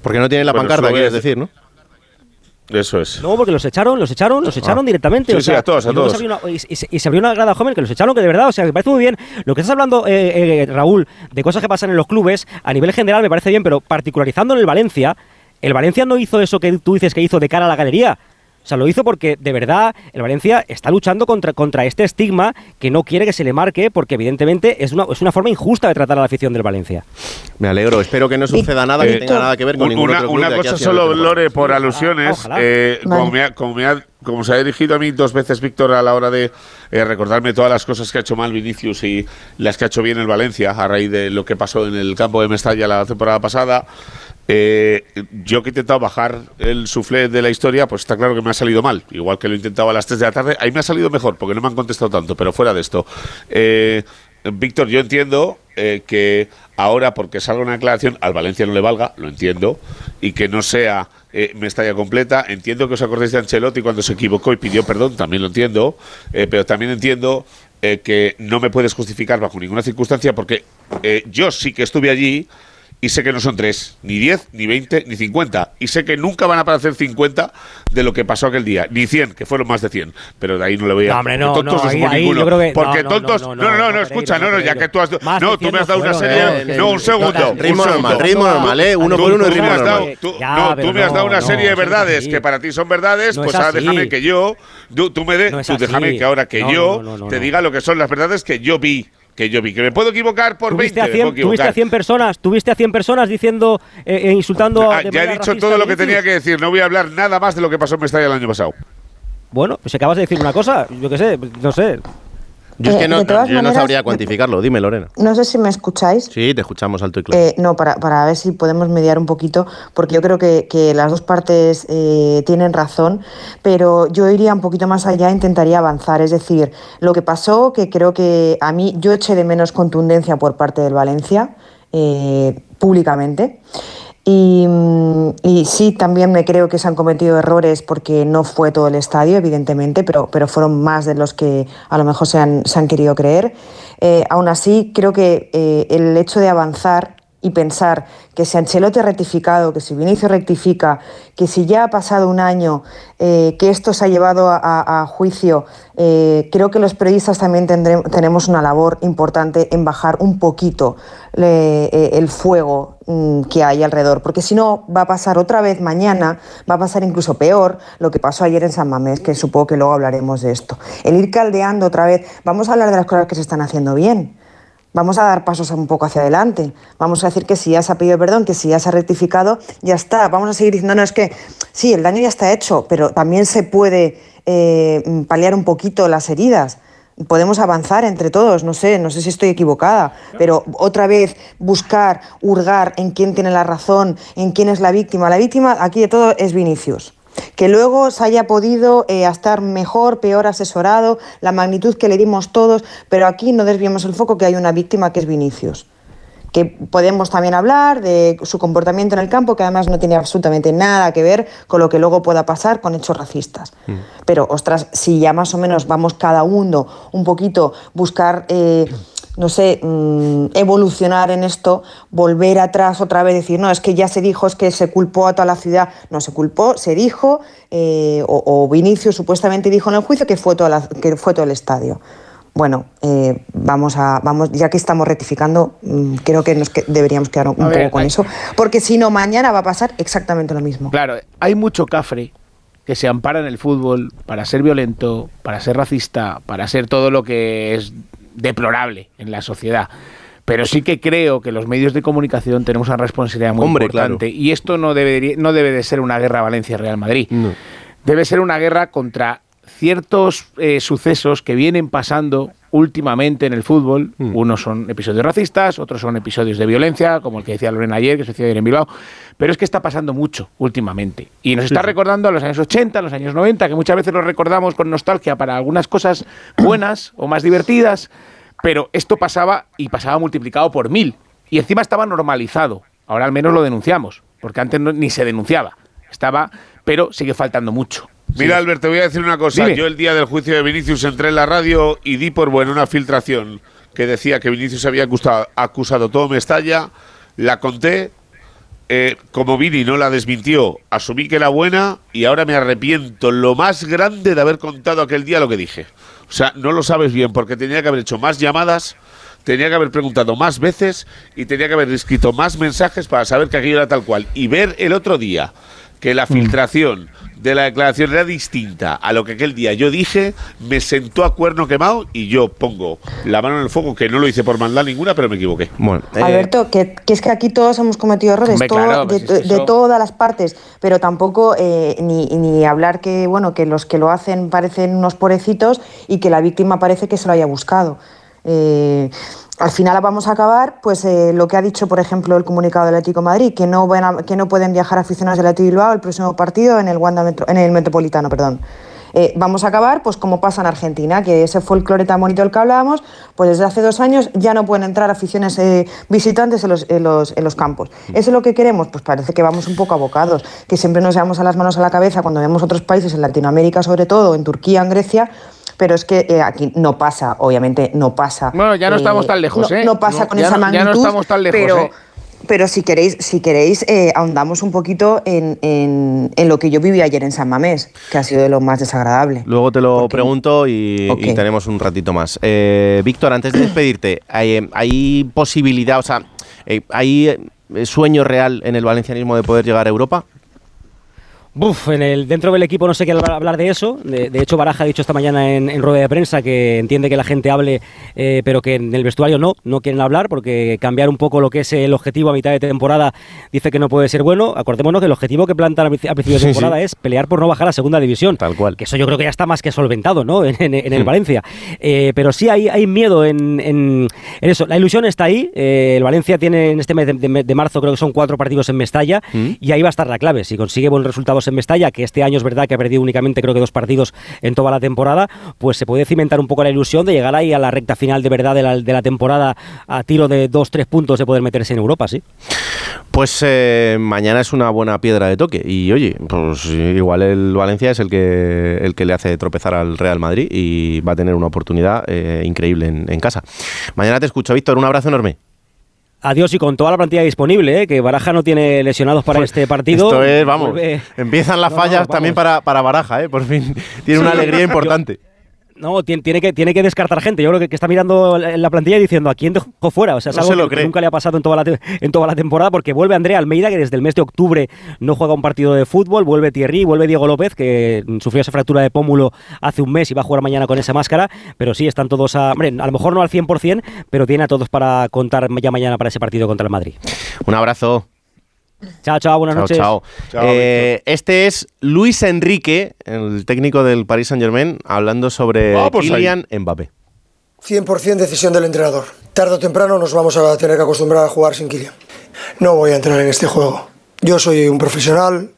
Porque no tienen la
Bueno,
pancarta, quieres
es-
decir, ¿no?
Eso es.
No, porque los echaron, los echaron, los echaron
Ah.
directamente.
Sí,
o
sí,
sea,
a todos, a
y
todos.
se abrió una- y, y se- y se abrió una grada joven que los echaron, que de verdad, o sea, me parece muy bien. Lo que estás hablando, eh, eh, Raúl, de cosas que pasan en los clubes, a nivel general me parece bien, pero particularizando en el Valencia, el Valencia no hizo eso que tú dices que hizo de cara a la galería. O sea, lo hizo porque de verdad el Valencia está luchando contra, contra este estigma que no quiere que se le marque, porque evidentemente es una, es una forma injusta de tratar a la afición del Valencia.
Me alegro, espero que no suceda nada que
Eh,
tenga nada que ver con
un-
ningún
una,
otro club
una cosa solo. Lore, por alusiones.
ojalá.
eh,
Vale.
como, me ha- como me ha- como se ha dirigido a mí dos veces Víctor a la hora de eh, recordarme todas las cosas que ha hecho mal Vinicius y las que ha hecho bien el Valencia a raíz de lo que pasó en el campo de Mestalla la temporada pasada. eh, yo que he intentado bajar el suflé de la historia, pues está claro que me ha salido mal. Igual que lo he intentado a las 3 de la tarde. Ahí me ha salido mejor porque no me han contestado tanto, pero fuera de esto. Eh, Víctor, yo entiendo eh, que ahora, porque salga una declaración, al Valencia no le valga, lo entiendo, y que no sea eh, Mestalla completa. Entiendo que os acordéis de Ancelotti cuando se equivocó y pidió perdón, también lo entiendo, eh, pero también entiendo eh, que no me puedes justificar bajo ninguna circunstancia porque eh, yo sí que estuve allí y sé que no son tres, ni 10, ni 20, ni 50. Y sé que nunca van a aparecer 50 de lo que pasó aquel día, ni 100, que fueron más de 100. Pero de ahí no le voy a.
No, hombre,
porque
no,
tontos
no, ahí- ahí
ninguno.
yo creo que-
porque
no, no,
tontos.
no,
No,
no,
no, no,
no, no,
escucha, no, no, ya que tú has.
Más
No, tú me
100
has dado una
no
serie.
fueron,
No,
eh,
un segundo.
ritmo
un
normal,
segundo.
ritmo normal, ¿eh? Uno por uno y
Tú me
ritmo
has dado-
normal.
tú-
Ya,
no, tú me has dado
no,
una
no,
serie de verdades que para ti son verdades,
No
pues
es
ahora déjame que yo. Tú, me
es
tú déjame que ahora que
No,
yo
no, no, no,
te
no.
diga lo que son las verdades que yo vi. Que yo vi. Que me puedo equivocar por 20.
Tuviste a,
me
100,
puedo
tuviste a
equivocar.
100 personas, tuviste a 100 personas diciendo, eh, eh, insultando a
Ah,
de
ya he dicho todo lo que tenía que decir. No voy a hablar nada más de lo que pasó en Mestalla el año pasado.
Bueno, pues acabas de decir una cosa, yo qué sé, no sé.
Yo es que
Eh,
no, yo no sabría cuantificarlo. Dime, Lorena.
No sé si me escucháis.
Sí, te escuchamos alto y claro.
Eh, no, para, para ver si podemos mediar un poquito, porque yo creo que, que las dos partes eh, tienen razón, pero yo iría un poquito más allá, intentaría avanzar. Es decir, lo que pasó, que creo que a mí yo eché de menos contundencia por parte del Valencia, eh, públicamente. Y, mm, y sí, también me creo que se han cometido errores porque no fue todo el estadio, evidentemente, pero, pero fueron más de los que a lo mejor se han, se han querido creer. Eh, aún así, creo que eh, el hecho de avanzar y pensar que si Ancelotti ha rectificado, que si Vinicius rectifica, que si ya ha pasado un año, eh, que esto se ha llevado a, juicio, eh, creo que los periodistas también tendré- tenemos una labor importante en bajar un poquito eh, el fuego mm, que hay alrededor, porque si no va a pasar otra vez mañana, va a pasar incluso peor lo que pasó ayer en San Mamés, que supongo que luego hablaremos de esto. El ir caldeando otra vez, vamos a hablar de las cosas que se están haciendo bien. Vamos a dar pasos un poco hacia adelante. Vamos a decir que si ya se ha pedido perdón, que si ya se ha rectificado, ya está. Vamos a seguir diciendo, no, es que sí, el daño ya está hecho, pero también se puede eh, paliar un poquito las heridas. Podemos avanzar entre todos, no sé, no sé si estoy equivocada, pero otra vez buscar, hurgar en quién tiene la razón, en quién es la víctima. La víctima aquí de todo es Vinicius. Que luego se haya podido eh, estar mejor, peor asesorado, la magnitud que le dimos todos, pero aquí no desviemos el foco que hay una víctima que es Vinicius. Que podemos también hablar de su comportamiento en el campo, que además no tiene absolutamente nada que ver con lo que luego pueda pasar con hechos racistas. Pero, ostras, si ya más o menos vamos cada uno un poquito buscar, eh, no sé, mm, evolucionar en esto, volver atrás otra vez, decir, no, es que ya se dijo, es que se culpó a toda la ciudad. No se culpó, se dijo, eh, o, o Vinicius supuestamente dijo en el juicio que fue, toda la- que fue todo el estadio. bueno, eh, vamos a, vamos, ya que estamos rectificando, mm, creo que nos que- deberíamos quedar un poco con
hay-
eso, porque si no, mañana va a pasar exactamente lo mismo.
Claro, hay mucho cafre que se ampara en el fútbol para ser violento, para ser racista, para ser todo lo que es deplorable en la sociedad. Pero sí que creo que los medios de comunicación tenemos una responsabilidad muy
Hombre,
importante
claro.
y esto no, debería, no debe de ser una guerra Valencia-Real Madrid. Debe ser una guerra contra ciertos eh, sucesos que vienen pasando últimamente en el fútbol. Unos son episodios racistas, otros son episodios de violencia, como el que decía Lorena ayer, que sucedió ayer en Bilbao. Pero es que está pasando mucho últimamente. Y nos está recordando a los años 80, a los años 90, que muchas veces los recordamos con nostalgia para algunas cosas buenas o más divertidas. Pero esto pasaba y pasaba multiplicado por mil. Y encima estaba normalizado. Ahora al menos lo denunciamos, porque antes no- ni se denunciaba. Estaba, pero sigue faltando mucho.
Mira, Albert, te voy a decir una cosa.
Dime.
Yo el día del juicio de Vinicius entré en la radio y di por buena una filtración que decía que Vinicius había acusado, acusado todo Mestalla. La conté. eh, como Vini no la desmintió, asumí que era buena y ahora me arrepiento lo más grande de haber contado aquel día lo que dije. O sea, no lo sabes bien porque tenía que haber hecho más llamadas, tenía que haber preguntado más veces y tenía que haber escrito más mensajes para saber que aquello era tal cual. Y ver el otro día que la filtración de la declaración era distinta a lo que aquel día yo dije, me sentó a cuerno quemado y yo pongo la mano en el fuego, que no lo hice por maldad ninguna, pero me equivoqué.
Bueno,
Alberto, que, que es que aquí todos hemos cometido errores,
Hombre,
todo-
claro,
de,
pues es que
de todas las partes, pero tampoco eh, ni, ni hablar que bueno que los que lo hacen parecen unos pobrecitos y que la víctima parece que se lo haya buscado. Eh, al final vamos a acabar, pues eh, lo que ha dicho, por ejemplo, el comunicado del Atlético de Madrid, que no, van a- que no pueden viajar aficionados del Atlético de Bilbao el próximo partido en el Wanda Metro- en el Metropolitano, perdón. Eh, vamos a acabar, pues como pasa en Argentina, que ese folclore tan bonito del que hablábamos, pues desde hace dos años ya no pueden entrar aficiones eh, visitantes en los, en, los, en los campos. ¿Eso es lo que queremos? Pues parece que vamos un poco abocados, que siempre nos llevamos a las manos a la cabeza cuando vemos otros países, en Latinoamérica sobre todo, en Turquía, en Grecia, pero es que eh, aquí no pasa, obviamente no pasa.
Bueno, ya no
Eh,
estamos tan lejos,
no,
¿eh?
No pasa
No,
con esa
no- ya no
magnitud,
estamos tan lejos,
pero,
¿eh?
pero si queréis, si queréis eh, ahondamos un poquito en, en- en lo que yo viví ayer en San Mamés, que ha sido de lo más desagradable.
Luego te lo pregunto y, tenemos un ratito más. Eh, Víctor, antes de despedirte, ¿hay, hay posibilidad, o sea, hay sueño real en el valencianismo de poder llegar a Europa?
Buf, en el, dentro del equipo no sé qué hablar de eso. De, de hecho, Baraja ha dicho esta mañana en, en rueda de prensa que entiende que la gente hable, eh, pero que en el vestuario no, no quieren hablar porque cambiar un poco lo que es el objetivo a mitad de temporada dice que no puede ser bueno. Acordémonos que el objetivo que plantan a princi- a principio de temporada
sí.
es pelear por no bajar a segunda división.
Tal cual.
Que eso yo creo que ya está más que solventado, ¿no? En, en- en el
Hmm.
Valencia. Eh, pero sí hay, hay miedo en, eso. La ilusión está ahí. Eh, el Valencia tiene en este mes de, de- de marzo, creo que son cuatro partidos en Mestalla.
Hmm.
Y ahí va a estar la clave. Si consigue buenos en Mestalla, que este año es verdad que ha perdido únicamente creo que dos partidos en toda la temporada, pues se puede cimentar un poco la ilusión de llegar ahí a la recta final de verdad de la, de la temporada a tiro de dos, tres puntos de poder meterse en Europa, sí.
Pues eh, mañana es una buena piedra de toque. Y oye, pues igual el Valencia es el que, el que le hace tropezar al Real Madrid y va a tener una oportunidad eh, increíble en, en casa. Mañana te escucho, Víctor. Un abrazo enorme.
Adiós y con toda la plantilla disponible, ¿eh? que Baraja no tiene lesionados para este partido.
Esto es, vamos,
Vuelve-
empiezan las
No,
fallas también para, para Baraja, ¿eh? Por fin tiene una alegría importante.
No, tiene, tiene que, tiene que descartar gente. Yo creo que, que está mirando la la plantilla y diciendo a quién dejó fuera. O sea, es
No
algo
se lo
que-
cree.
nunca le ha pasado en toda, la, en toda la temporada porque vuelve Andrea Almeida, que desde el mes de octubre no juega un partido de fútbol. Vuelve Thierry, vuelve Diego López, que sufrió esa fractura de pómulo hace un mes y va a jugar mañana con esa máscara. Pero sí, están todos a. Hombre, a lo mejor no al 100%, pero tiene a todos para contar ya mañana para ese partido contra el Madrid.
Un abrazo.
Chao, chao, buenas
Chao,
noches.
chao. Eh, este es Luis Enrique, el técnico del Paris Saint Germain, hablando sobre
Vamos ahí.
Kylian Mbappé.
100% decisión del entrenador. Tarde o temprano nos vamos a tener que acostumbrar a jugar sin Kylian. No voy a entrar en este juego. Yo soy un profesional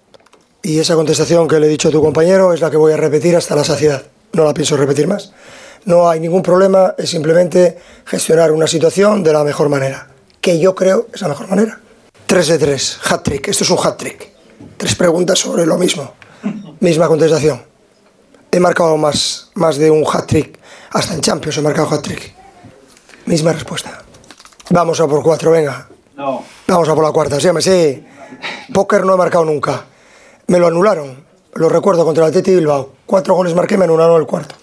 y esa contestación que le he dicho a tu compañero es la que voy a repetir hasta la saciedad. No la pienso repetir más. No hay ningún problema, es simplemente gestionar una situación de la mejor manera. Que yo creo es la mejor manera. 3 de 3, hat-trick. Esto es un hat-trick. Tres preguntas sobre lo mismo. Misma contestación. He marcado más, más de un hat-trick. Hasta en Champions he marcado hat-trick. Misma respuesta. Vamos a por cuatro, venga.
No.
Vamos a por la cuarta, sí, sí. Póker no he marcado nunca. Me lo anularon. Lo recuerdo contra el Atleti Bilbao. Cuatro goles marqué, me anularon el cuarto.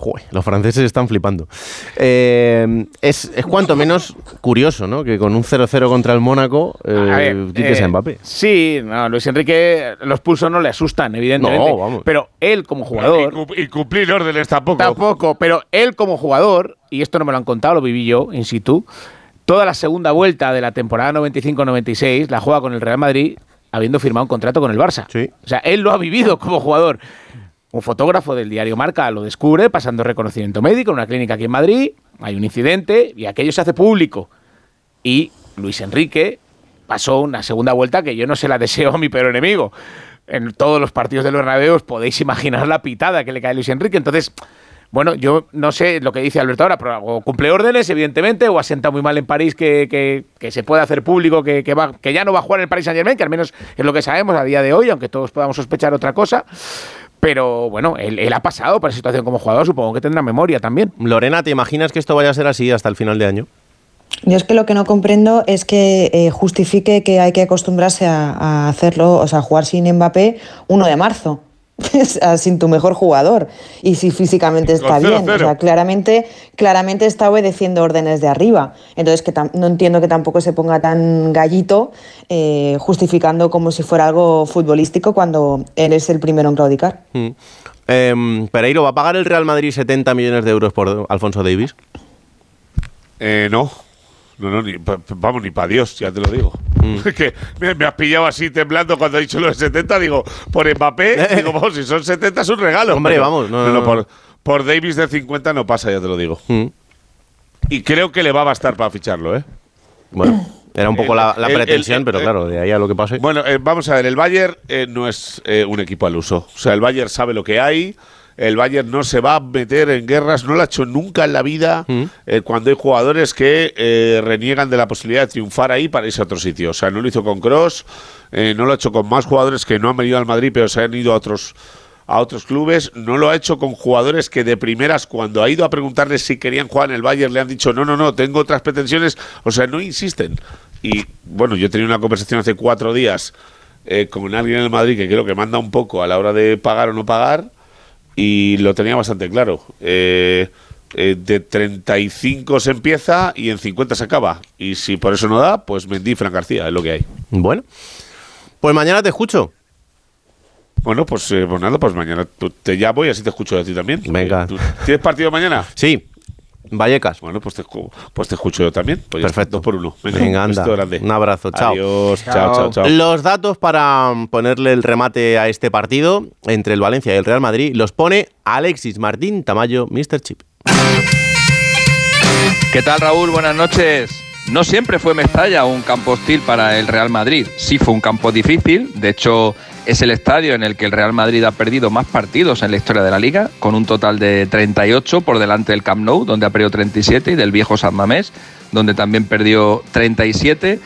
Joder, los franceses están flipando. Eh, es, es cuanto menos curioso, ¿no? Que con un 0-0 contra el Mónaco, eh,
A ver,
quites
eh,
a Mbappé.
Sí, no, Luis Enrique, los pulsos no le asustan, evidentemente.
No, vamos.
Pero él como jugador.
Y, cumplir órdenes tampoco.
Tampoco, pero él como jugador, y esto no me lo han contado, lo viví yo in situ, toda la segunda vuelta de la temporada 95-96 la juega con el Real Madrid habiendo firmado un contrato con el Barça. O sea, él lo ha vivido como jugador. Un fotógrafo del diario Marca lo descubre pasando reconocimiento médico en una clínica aquí en Madrid. Hay un incidente y aquello se hace público. Y Luis Enrique pasó una segunda vuelta que yo no se la deseo a mi peor enemigo. En todos los partidos del Bernabéu os podéis imaginar la pitada que le cae a Luis Enrique. Entonces, bueno, yo no sé lo que dice Alberto ahora, pero o cumple órdenes, evidentemente, o ha sentado muy mal en París que, que- se puede hacer público que, que ya no va a jugar en el Paris Saint Germain, que al menos es lo que sabemos a día de hoy, aunque todos podamos sospechar otra cosa. Pero bueno, él, él ha pasado por esa situación como jugador, supongo que tendrá memoria también.
Lorena, ¿te imaginas que esto vaya a ser así hasta el final de año?
Yo es que lo que no comprendo es que eh, justifique que hay que acostumbrarse a, a hacerlo, o sea, a jugar sin Mbappé 1 de marzo, sin tu mejor jugador. Y si físicamente está
cero,
bien. O sea, claramente, claramente está obedeciendo órdenes de arriba. Entonces, que no entiendo que tampoco se ponga tan gallito eh, justificando como si fuera algo futbolístico cuando él es el primero en claudicar.
Mm. Em, Pereiro, ¿va a pagar el Real Madrid 70 millones de euros por Alfonso Davis?
Eh, no. No, no, ni, pa- vamos, ni para Dios, ya te lo digo.
Mm.
que me, me has pillado así temblando cuando he dicho lo de 70, digo, por Mbappé, digo, vamos, si son 70 es un regalo.
Hombre,
Pero-
vamos, no, no, no.
Por, por Davis de 50 no pasa, ya te lo digo. Y creo que le va a bastar para ficharlo, ¿eh?
Bueno, era un poco la, la
El- el-
pretensión,
el-
pero
el-
claro, de ahí a lo que pase.
Bueno, eh, vamos a ver, el Bayern eh, no es eh, un equipo al uso. O sea, el Bayern sabe lo que hay. El Bayern no se va a meter en guerras, no lo ha hecho nunca en la vida eh, cuando hay jugadores que eh, reniegan de la posibilidad de triunfar ahí para irse a otro sitio. O sea, no lo hizo con Cross, no lo ha hecho con más jugadores que no han venido al Madrid pero se han ido a otros a otros clubes, no lo ha hecho con jugadores que de primeras cuando ha ido a preguntarles si querían jugar en el Bayern le han dicho no, no, no, tengo otras pretensiones, o sea, no insisten. Y bueno, yo tenido una conversación hace cuatro días eh, con alguien en el Madrid que creo que manda un poco a la hora de pagar o no pagar y lo tenía bastante claro. Eh, eh, de 35 se empieza y en 50 se acaba. Y si por eso no da, pues Mendy y Fran García, es lo que hay.
Bueno, pues mañana te escucho.
Bueno, pues, eh, pues nada, pues mañana te llamo y así te escucho a ti también.
Venga.
Eh, ¿tú- ¿Tienes partido mañana?
Sí, Vallecas.
Bueno, pues te, pues te escucho yo también. Pues
Perfecto.
dos por uno.
Venga,
un
anda.
grande.
Un abrazo, chao.
Adiós, chao, chao, chao.
Los datos para mm, ponerle el remate a este partido entre el Valencia y el Real Madrid los pone Alexis Martín Tamayo, Mr. Chip.
¿Qué tal Raúl? Buenas noches. No siempre fue Mestalla un campo hostil para el Real Madrid. Sí fue un campo difícil. De hecho, es el estadio en el que el Real Madrid ha perdido más partidos en la historia de la liga, con un total de 38 por delante del Camp Nou, donde ha perdido 37, y del viejo San Mamés, donde también perdió 37.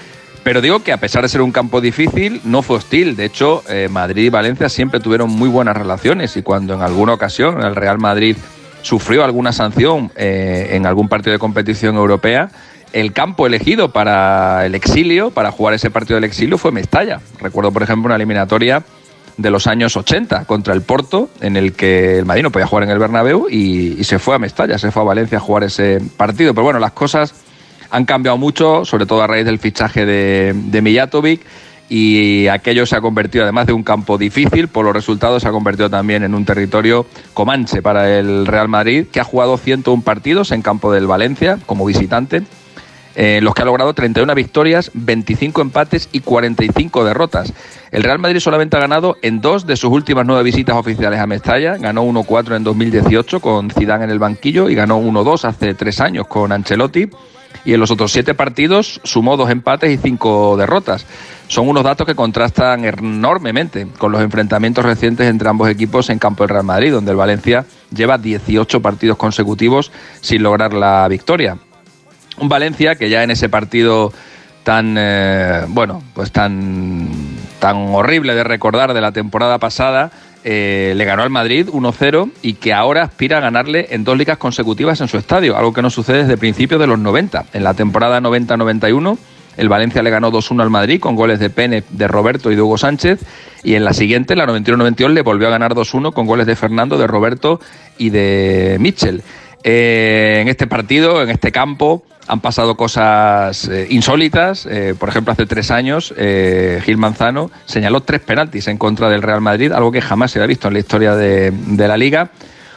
Pero digo que a pesar de ser un campo difícil, no fue hostil. De hecho, eh, Madrid y Valencia siempre tuvieron muy buenas relaciones y cuando en alguna ocasión el Real Madrid sufrió alguna sanción eh, en algún partido de competición europea, el campo elegido para el exilio, para jugar ese partido del exilio, fue Mestalla. Recuerdo, por ejemplo, una eliminatoria de los años 80 contra el Porto, en el que el Madrid no podía jugar en el Bernabéu y, se fue a Mestalla, se fue a Valencia a jugar ese partido. Pero bueno, las cosas han cambiado mucho, sobre todo a raíz del fichaje de, de Mijatovic y aquello se ha convertido, además de un campo difícil, por los resultados se ha convertido también en un territorio comanche para el Real Madrid, que ha jugado 101 partidos en campo del Valencia como visitante, eh, los que ha logrado 31 victorias, 25 empates y 45 derrotas. El Real Madrid solamente ha ganado en dos de sus últimas nueve visitas oficiales a Mestalla. Ganó 1-4 en 2018 con Zidane en el banquillo y ganó 1-2 hace tres años con Ancelotti. Y en los otros siete partidos sumó dos empates y cinco derrotas. Son unos datos que contrastan enormemente con los enfrentamientos recientes entre ambos equipos en campo del Real Madrid, donde el Valencia lleva 18 partidos consecutivos sin lograr la victoria. Un Valencia que ya en ese partido tan eh, bueno, pues tan tan horrible de recordar de la temporada pasada, eh, le ganó al Madrid 1-0 y que ahora aspira a ganarle en dos ligas consecutivas en su estadio, algo que no sucede desde principios de los 90. En la temporada 90-91 el Valencia le ganó 2-1 al Madrid con goles de Pene, de Roberto y de Hugo Sánchez. Y en la siguiente, la 91-92, le volvió a ganar 2-1 con goles de Fernando, de Roberto y de Mitchell. Eh, en este partido, en este campo, han pasado cosas eh, insólitas. Eh, por ejemplo, hace tres años, Gil Manzano señaló tres penaltis en contra del Real Madrid, algo que jamás se había visto en la historia de la liga.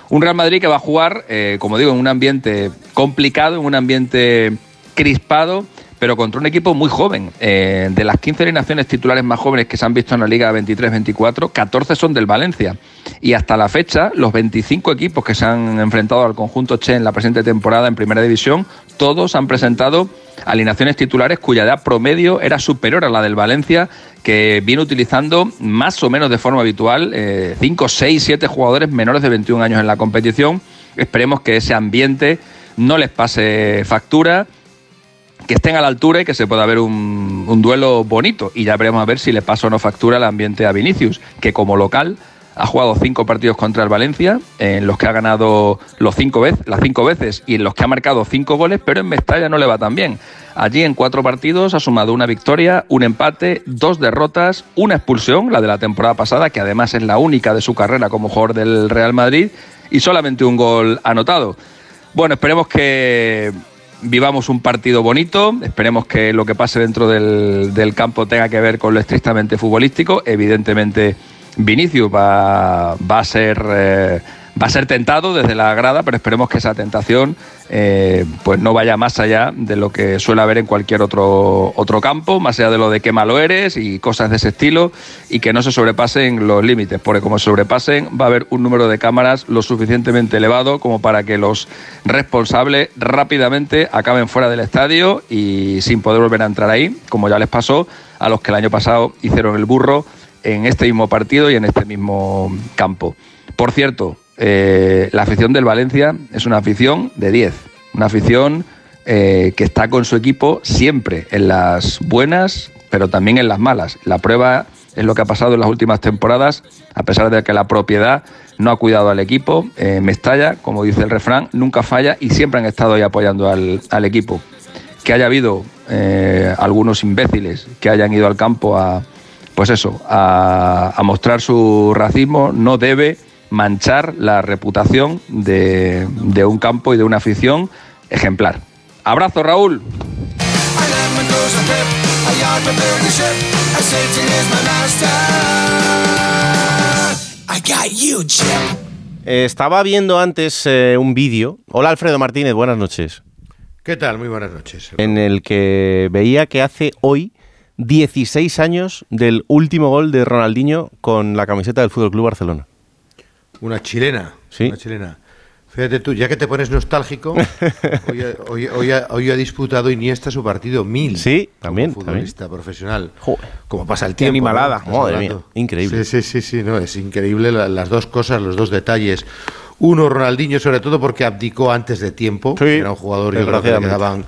Un Real Madrid que va a jugar, como digo, en un ambiente complicado, en un ambiente crispado pero contra un equipo muy joven. Eh, de las 15 alineaciones titulares más jóvenes que se han visto en la Liga 23-24, 14 son del Valencia. Y hasta la fecha, los 25 equipos que se han enfrentado al conjunto Che en la presente temporada en Primera División, todos han presentado alineaciones titulares cuya edad promedio era superior a la del Valencia, que viene utilizando más o menos de forma habitual 5, 6, 7 jugadores menores de 21 años en la competición. Esperemos que ese ambiente no les pase factura que estén a la altura y que se pueda ver un, duelo bonito. Y ya veremos a ver si le pasa o no factura el ambiente a Vinicius, que como local ha jugado cinco partidos contra el Valencia, en los que ha ganado los cinco las cinco veces y en los que ha marcado cinco goles, pero en Mestalla no le va tan bien. Allí en cuatro partidos ha sumado una victoria, un empate, dos derrotas, una expulsión, la de la temporada pasada, que además es la única de su carrera como jugador del Real Madrid, y solamente un gol anotado. Bueno, esperemos que vivamos un partido bonito, esperemos que lo que pase dentro del, campo tenga que ver con lo estrictamente futbolístico. Evidentemente, Vinicius va, a ser... Eh, va a ser tentado desde la grada, pero esperemos que esa tentación eh, pues no vaya más allá de lo que suele haber en cualquier otro, otro campo, más allá de lo de qué malo eres y cosas de ese estilo, y que no se sobrepasen los límites, porque como se sobrepasen va a haber un número de cámaras lo suficientemente elevado como para que los responsables rápidamente acaben fuera del estadio y sin poder volver a entrar ahí, como ya les pasó a los que el año pasado hicieron el burro en este mismo partido y en este mismo campo. Por cierto, eh, la afición del Valencia es una afición de 10, una afición eh, que está con su equipo siempre, en las buenas, pero también en las malas. La prueba es lo que ha pasado en las últimas temporadas, a pesar de que la propiedad no ha cuidado al equipo. Eh, Mestalla, como dice el refrán, nunca falla y siempre han estado ahí apoyando al, equipo. Que haya habido algunos imbéciles que hayan ido al campo a, pues eso, a mostrar su racismo, no debe manchar la reputación de, un campo y de una afición ejemplar. Abrazo, Raúl.
Estaba viendo antes eh, un vídeo. Hola Alfredo Martínez, buenas noches.
¿Qué tal? Muy buenas noches.
En el que veía que hace hoy 16 años del último gol de Ronaldinho con la camiseta del Fútbol Club Barcelona.
Una chilena.
Sí.
Una chilena. Fíjate tú, ya que te pones nostálgico, hoy, ha, disputado Iniesta su partido mil.
Sí, también.
Como futbolista profesional.
Como pasa el tiempo.
animalada.
Madre mía, increíble.
Sí, sí, sí, sí, no, es increíble las dos cosas, los dos detalles. Uno, Ronaldinho, sobre todo porque abdicó antes de tiempo. Era un jugador, yo creo que le quedaban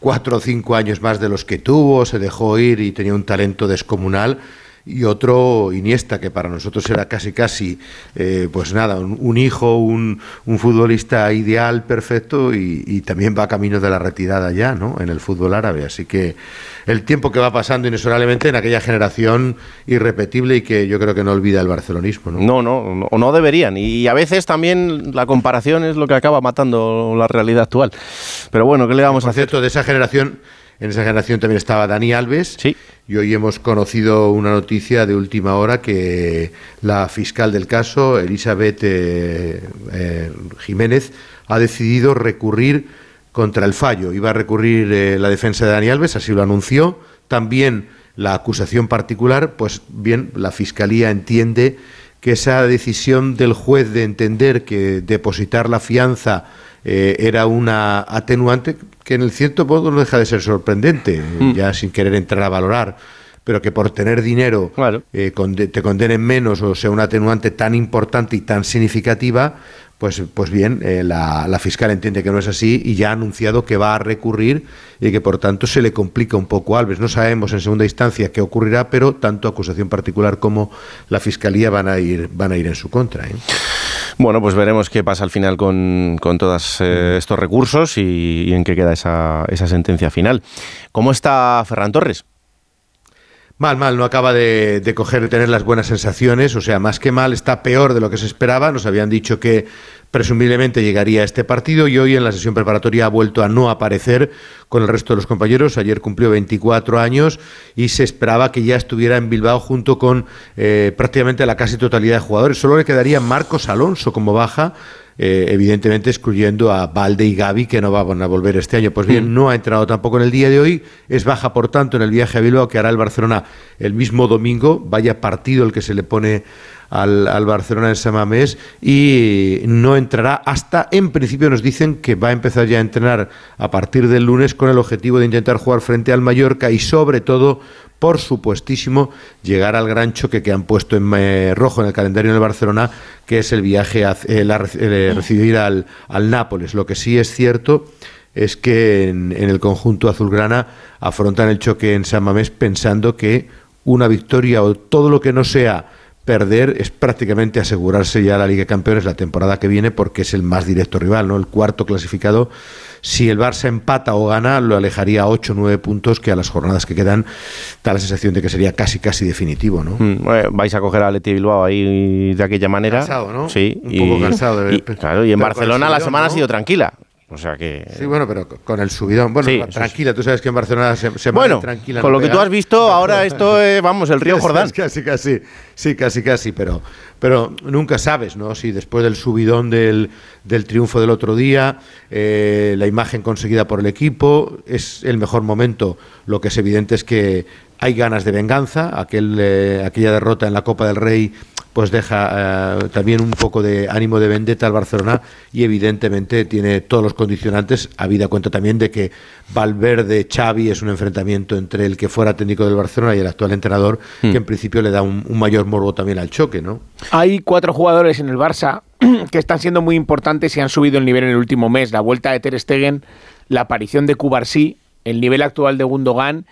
cuatro o cinco años más de los que tuvo, se dejó ir y tenía un talento descomunal y otro Iniesta, que para nosotros era casi casi, eh, pues nada, un, hijo, un, un, futbolista ideal, perfecto, y, también va camino de la retirada ya, ¿no? En el fútbol árabe. Así que el tiempo que va pasando inexorablemente en aquella generación irrepetible y que yo creo que no olvida el barcelonismo, ¿no?
No, no, o no deberían. Y a veces también la comparación es lo que acaba matando la realidad actual. Pero bueno, ¿qué le vamos a hacer?
cierto, de esa generación en esa generación también estaba Dani Alves.
Sí.
Y hoy hemos conocido una noticia de última hora que la fiscal del caso, Elizabeth eh, eh, Jiménez, ha decidido recurrir contra el fallo. Iba a recurrir eh, la defensa de Dani Alves, así lo anunció. También la acusación particular, pues bien, la fiscalía entiende que esa decisión del juez de entender que depositar la fianza era una atenuante, que en el cierto modo no deja de ser sorprendente, mm. ya sin querer entrar a valorar, pero que por tener dinero eh, te condenen menos o sea una atenuante tan importante y tan significativa, pues, pues bien, eh, la, fiscal entiende que no es así y ya ha anunciado que va a recurrir y que por tanto se le complica un poco a Alves. No sabemos en segunda instancia qué ocurrirá, pero tanto acusación particular como la fiscalía van a ir, van a ir en su contra. ¿eh?
Bueno, pues veremos qué pasa al final con, con todos eh, estos recursos y, y en qué queda esa, esa sentencia final. ¿Cómo está Ferran Torres?
Mal, mal, no acaba de, de coger, de tener las buenas sensaciones, o sea, más que mal, está peor de lo que se esperaba. Nos habían dicho que presumiblemente llegaría a este partido y hoy en la sesión preparatoria ha vuelto a no aparecer con el resto de los compañeros. Ayer cumplió 24 años y se esperaba que ya estuviera en Bilbao junto con eh, prácticamente la casi totalidad de jugadores. Solo le quedaría Marcos Alonso como baja. Eh, evidentemente excluyendo a Valde y Gaby que no van a volver este año. Pues bien, no ha entrado tampoco en el día de hoy, es baja por tanto en el viaje a Bilbao que hará el Barcelona el mismo domingo, vaya partido el que se le pone al, al Barcelona en Samamés y no entrará hasta, en principio nos dicen que va a empezar ya a entrenar a partir del lunes con el objetivo de intentar jugar frente al Mallorca y sobre todo por supuestísimo, llegar al gran choque que han puesto en eh, rojo en el calendario del Barcelona, que es el viaje a eh, la- eh, recibir al, al Nápoles. Lo que sí es cierto es que en, en el conjunto azulgrana afrontan el choque en San Mamés pensando que una victoria o todo lo que no sea perder es prácticamente asegurarse ya la Liga de Campeones la temporada que viene porque es el más directo rival, ¿no? El cuarto clasificado. Si el Barça empata o gana, lo alejaría a 8 o 9 puntos que a las jornadas que quedan da la sensación de que sería casi casi definitivo, ¿no?
Mm, eh, vais a coger a Leti Bilbao ahí de aquella manera.
Cansado, ¿no?
Sí.
Un poco cansado de-
y- claro, y en Barcelona la semana ha sido tranquila. O sea que.
Sí, bueno, pero con el subidón. Bueno,
Sí,
tranquila, tú sabes que en Barcelona se, se
Bueno,
tranquila.
con
no
lo que tú has visto, ahora esto es, vamos, el río Jordán.
Casi, casi, sí, casi, casi, pero, pero nunca sabes, ¿no? Si después del subidón del, del triunfo del otro día, eh, la imagen conseguida por el equipo, es el mejor momento. Lo que es evidente es que hay ganas de venganza. Aquel, eh, aquella derrota en la Copa del Rey pues deja eh, también un poco de ánimo de vendetta al Barcelona y evidentemente tiene todos los condicionantes, habida cuenta también de que Valverde Xavi es un enfrentamiento entre el que fuera técnico del Barcelona y el actual entrenador,
Hmm.
que en principio le da un, un mayor morbo también al choque, ¿no?
Hay cuatro jugadores en el Barça que están siendo muy importantes y han subido el nivel en el último mes. La vuelta de Ter Stegen, la aparición de Cubarsí, el nivel actual de Gundogan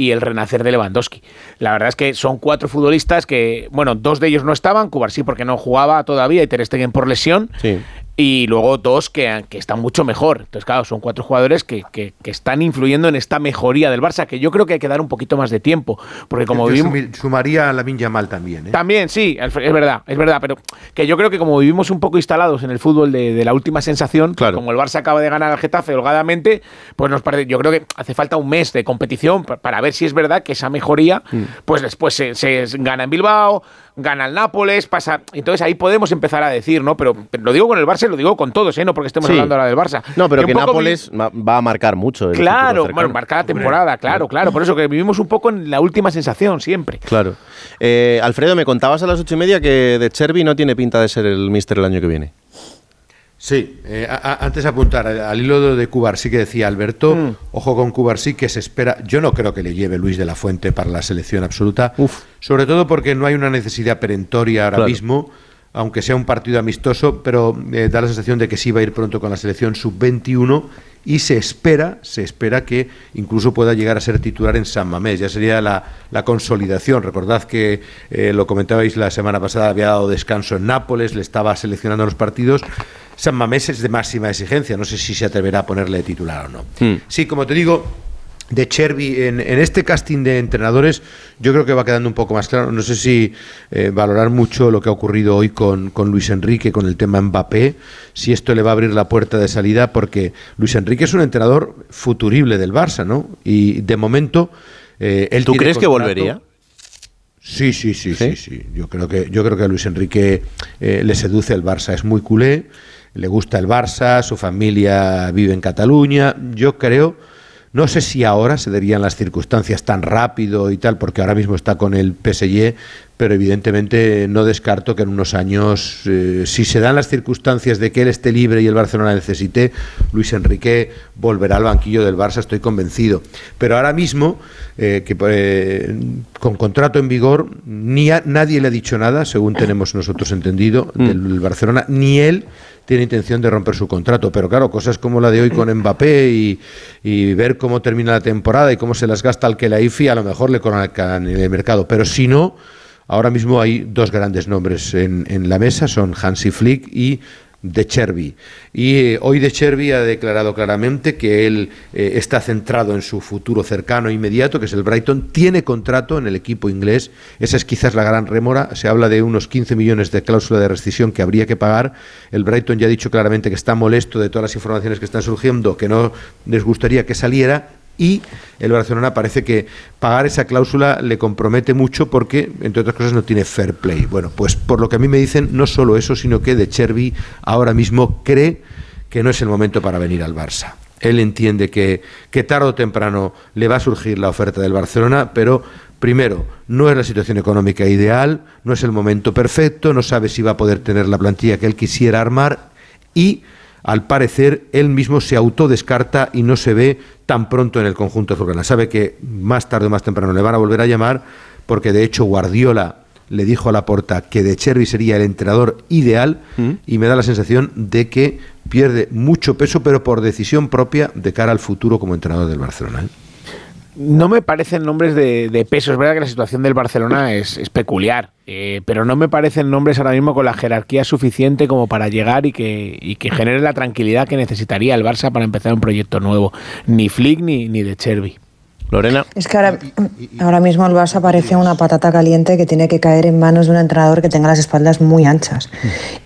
y el renacer de Lewandowski. La verdad es que son cuatro futbolistas que, bueno, dos de ellos no estaban, Cubarsí porque no jugaba todavía y Ter Stegen por lesión.
Sí.
Y luego dos que, que están mucho mejor. Entonces, claro, son cuatro jugadores que, que- que están influyendo en esta mejoría del Barça, que yo creo que hay que dar un poquito más de tiempo. Porque como
Yo
vivimos...
sumaría a la Yamal también, ¿eh?
También, sí, es verdad, es verdad, pero que yo creo que como vivimos un poco instalados en el fútbol de, de la última sensación, como el Barça acaba de ganar al Getafe holgadamente, pues nos parece, yo creo que hace falta un mes de competición pa- para ver si es verdad que esa mejoría, pues después se, se gana en Bilbao, gana el Nápoles, pasa, entonces ahí podemos empezar a decir, ¿no? Pero, pero lo digo con el Barça y lo digo con todos, ¿eh? No porque estemos
Sí.
hablando ahora del Barça.
No, pero que Nápoles va- va a marcar mucho. el
Claro, bueno, marcada temporada, claro, claro. Por eso que vivimos un poco en la última sensación siempre.
Claro. Eh, Alfredo, me contabas a las ocho y media que de Chervi no tiene pinta de ser el míster el año que viene.
Sí, eh, a- antes de apuntar al, hilo de Cubar, sí que decía Alberto,
Mm.
ojo con Cubar, sí que se espera, yo no creo que le lleve Luis de la Fuente para la selección absoluta, sobre todo porque no hay una necesidad perentoria ahora
Claro.
mismo, aunque sea un partido amistoso, pero eh, da la sensación de que sí va a ir pronto con la selección sub-21 y se espera, se espera que incluso pueda llegar a ser titular en San Mamés, ya sería la, la consolidación. Recordad que eh, lo comentabais la semana pasada, había dado descanso en Nápoles, le estaba seleccionando los partidos. San Mamés es de máxima exigencia, no sé si se atreverá a ponerle titular o no. Sí, como te digo, de Chervi en, en este casting de entrenadores, yo creo que va quedando un poco más claro. No sé si eh, valorar mucho lo que ha ocurrido hoy con, con Luis Enrique, con el tema Mbappé, si esto le va a abrir la puerta de salida, porque Luis Enrique es un entrenador futurible del Barça, ¿no? Y de momento. eh, él
¿Tú crees que volvería?
Sí, sí, sí, sí, sí. Yo creo que yo creo que a Luis Enrique eh, le seduce el Barça, es muy culé, le gusta el Barça, su familia vive en Cataluña. Yo creo, no sé si ahora se darían las circunstancias tan rápido y tal, porque ahora mismo está con el PSG, pero evidentemente no descarto que en unos años, eh, si se dan las circunstancias de que él esté libre y el Barcelona necesite, Luis Enrique volverá al banquillo del Barça, estoy convencido. Pero ahora mismo, eh, que eh, con contrato en vigor, ni a- nadie le ha dicho nada, según tenemos nosotros entendido, del Barcelona, ni él tiene intención de romper su contrato. Pero claro, cosas como la de hoy con Mbappé y, ver cómo termina la temporada y cómo se las gasta el que la IFI, a lo mejor le colocan en el mercado. Pero si no, ahora mismo hay dos grandes nombres en, en la mesa, son Hansi Flick y de Cherby. Y eh, hoy de Cherby ha declarado claramente que él eh, está centrado en su futuro cercano e inmediato, que es el Brighton. Tiene contrato en el equipo inglés. Esa es quizás la gran rémora. Se habla de unos 15 millones de cláusula de rescisión que habría que pagar. El Brighton ya ha dicho claramente que está molesto de todas las informaciones que están surgiendo, que no les gustaría que saliera y el Barcelona parece que pagar esa cláusula le compromete mucho porque, entre otras cosas, no tiene fair play. Bueno, pues por lo que a mí me dicen, no solo eso, sino que De Cherby ahora mismo cree que no es el momento para venir al Barça. Él entiende que, que tarde o temprano le va a surgir la oferta del Barcelona, pero primero, no es la situación económica ideal, no es el momento perfecto, no sabe si va a poder tener la plantilla que él quisiera armar y al parecer él mismo se autodescarta y no se ve tan pronto en el conjunto azulgrana. Sabe que más tarde o más temprano le van a volver a llamar porque de hecho Guardiola le dijo a la porta que De Chervi sería el entrenador ideal y me da la sensación de que pierde mucho peso pero por decisión propia de cara al futuro como entrenador del Barcelona. ¿eh?
No me parecen nombres de, peso. Es verdad que la situación del Barcelona es, es peculiar, eh, pero no me parecen nombres ahora mismo con la jerarquía suficiente como para llegar y que, y que genere la tranquilidad que necesitaría el Barça para empezar un proyecto nuevo. Ni Flick ni, ni de Cherby.
Lorena.
Es que ahora, ahora mismo el Barça parece una patata caliente que tiene que caer en manos de un entrenador que tenga las espaldas muy anchas.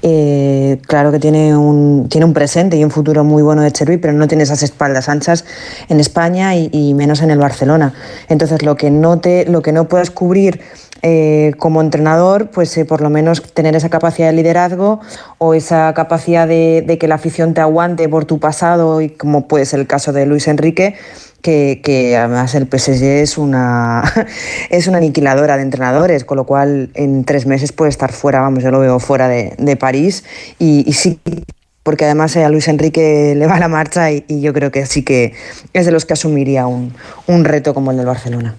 Eh, claro que tiene un, tiene un presente y un futuro muy bueno de Cherby, pero no tiene esas espaldas anchas en España y, y menos en el Barcelona. Entonces, lo que no, te, lo que no puedes cubrir eh, como entrenador, pues eh, por lo menos tener esa capacidad de liderazgo o esa capacidad de, de, que la afición te aguante por tu pasado, y como puede ser el caso de Luis Enrique, que, además el PSG es una, es una aniquiladora de entrenadores, con lo cual en tres meses puede estar fuera, vamos, yo lo veo fuera de, de París y, sí. Porque además a Luis Enrique le va la marcha y, y, yo creo que sí que es de los que asumiría un, un reto como el del Barcelona.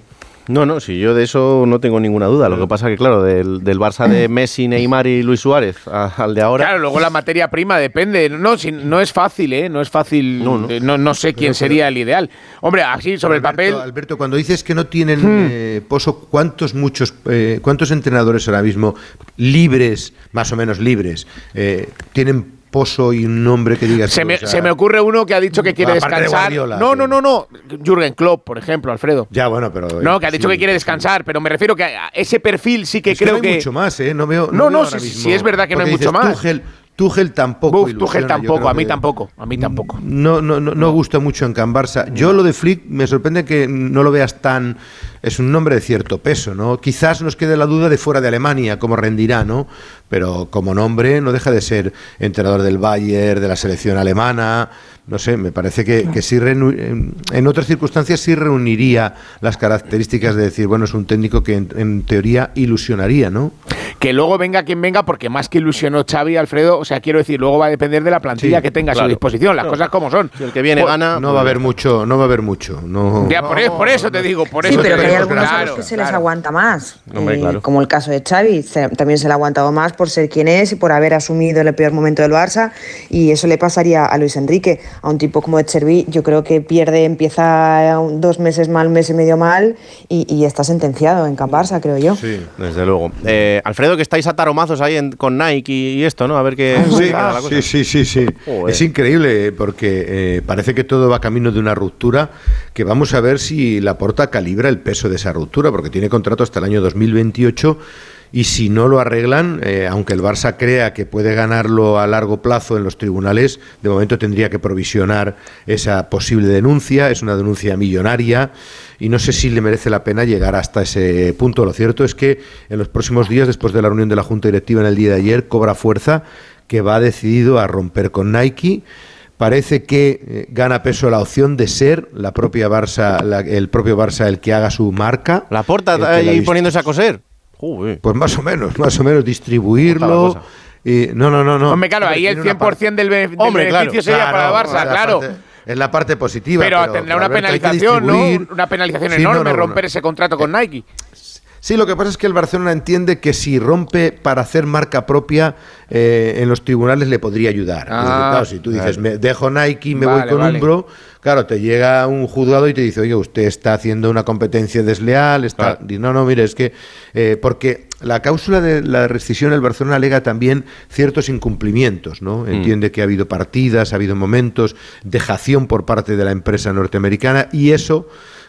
No, no, si yo de eso no tengo ninguna duda. Lo que pasa que, claro, del, del Barça de Messi, Neymar y Luis Suárez a, al de ahora.
Claro, luego la materia prima depende. No, si, no es fácil, ¿eh? No es fácil. No, no. no, no sé quién pero, sería el ideal. Hombre, así sobre
Alberto,
el papel.
Alberto, cuando dices que no tienen hmm. eh, pozo, ¿cuántos muchos, eh, cuántos entrenadores ahora mismo libres, más o menos libres, eh, tienen pozo y un nombre que diga
se, me, o sea, se me ocurre uno que ha dicho que quiere descansar. De Guardiola, no, no, no, no. Jürgen Klopp, por ejemplo, Alfredo.
Ya, bueno, pero.
No, que ha dicho sí, que quiere descansar, pero me refiero que a ese perfil sí que
es
creo
que. No hay
que...
mucho más, ¿eh? No veo.
No,
no,
no,
veo
sí, sí, es verdad que no hay mucho
dices,
más.
Tuchel, Tuchel tampoco.
Uf, Tuchel tampoco, a mí tampoco, a mí tampoco.
No, no, no, no gusta mucho en Can Barça. Yo lo de Flick me sorprende que no lo veas tan. Es un nombre de cierto peso, ¿no? Quizás nos quede la duda de fuera de Alemania, cómo rendirá, ¿no? Pero como nombre no deja de ser entrenador del Bayern, de la selección alemana. No sé, me parece que, que sí en otras circunstancias sí reuniría las características de decir, bueno, es un técnico que en, en teoría ilusionaría, ¿no?
que luego venga quien venga, porque más que ilusionó Xavi, Alfredo, o sea, quiero decir, luego va a depender de la plantilla sí, que tenga claro. a su disposición, las cosas como son.
Si el que viene
pues,
gana.
No va a haber mucho, no va a haber mucho. No.
Ya, por, no, por eso te digo, por
sí,
eso.
pero
te digo,
hay algunos
claro,
a los que se
claro.
les aguanta más.
Hombre,
eh,
claro.
Como el caso de Xavi, se, también se le ha aguantado más por ser quien es y por haber asumido el peor momento del Barça. Y eso le pasaría a Luis Enrique. A un tipo como Chervi, yo creo que pierde, empieza dos meses mal, mes y medio mal y, y está sentenciado en Camp Barça, creo yo.
Sí, desde luego. Eh, Alfredo, que estáis ataromazos ahí en, con Nike y, y, esto, ¿no? A ver qué.
Sí, la cosa. sí, sí, sí. sí. Es increíble porque eh, parece que todo va camino de una ruptura que vamos a ver si la porta calibra el peso de esa ruptura, porque tiene contrato hasta el año 2028 y si no lo arreglan, eh, aunque el Barça crea que puede ganarlo a largo plazo en los tribunales, de momento tendría que provisionar esa posible denuncia, es una denuncia millonaria y no sé si le merece la pena llegar hasta ese punto. Lo cierto es que en los próximos días, después de la reunión de la Junta Directiva en el día de ayer, cobra fuerza que va decidido a romper con Nike parece que eh, gana peso la opción de ser la propia Barça, la, el propio Barça el que haga su marca.
La porta ahí poniéndose a coser.
Pues más o menos, más o menos distribuirlo. Y, no, no, no, no.
Hombre, claro, ahí el 100% del, del
Hombre,
beneficio
claro,
sería
claro,
para el Barça, claro.
Parte, en la parte positiva.
Pero, pero tendrá una penalización, ¿no? Una penalización sí, enorme no, no, romper ese contrato con Nike.
Sí, lo que pasa es que el Barcelona entiende que si rompe para hacer marca propia eh, en los tribunales le podría ayudar.
Ah,
Porque, claro, si tú dices, me dejo Nike, me
Vale,
voy con
vale.
Umbro, claro, te llega un juzgado y te dice, oye, usted está haciendo una competencia desleal, está... No, no, mire, es que... eh, porque la cláusula de la rescisión, el Barcelona alega también ciertos incumplimientos, ¿no?
Mm.
Entiende que ha habido partidas, ha habido momentos, dejación por parte de la empresa norteamericana y eso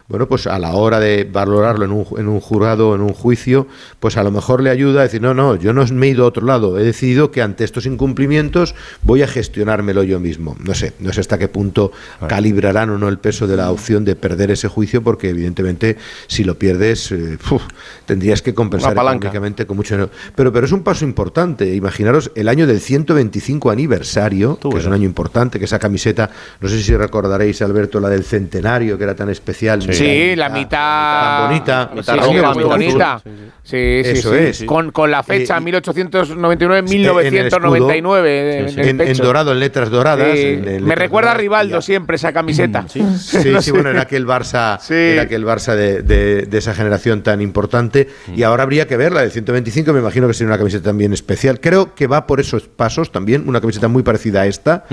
bueno, pues a la hora de valorarlo en un, en un jurado, en un juicio, pues a lo mejor le ayuda a decir, no, no, yo no me he ido a otro lado, he decidido que ante estos incumplimientos voy a gestionármelo yo mismo. No sé, no sé hasta qué punto calibrarán o no el peso de la opción de perder ese juicio, porque evidentemente si lo pierdes, eh, uf, tendrías que compensar económicamente con mucho dinero. Pero, pero es un paso importante. Imaginaros el año del 125 aniversario, que es un año importante, que esa camiseta, no sé si recordaréis, Alberto, la del centenario, que era tan especial.
Sí, la mitad.
bonita.
Sí,
Mitad
sí,
roja,
bonita. Sí, sí,
Eso
sí.
es.
Con, con la fecha
Eh, y-
1899,
en el escudo,
1999. en,
dorado, en letras doradas.
Sí.
en-
Me recuerda a. Rivaldo siempre esa camiseta.
Sí, sí,
No
sí, bueno, era aquel Barça, era aquel Barça de, de- de esa generación tan importante. Y ahora habría que verla, del 125, me imagino que sería una camiseta también especial. Creo que va por esos pasos también, una camiseta muy parecida a esta,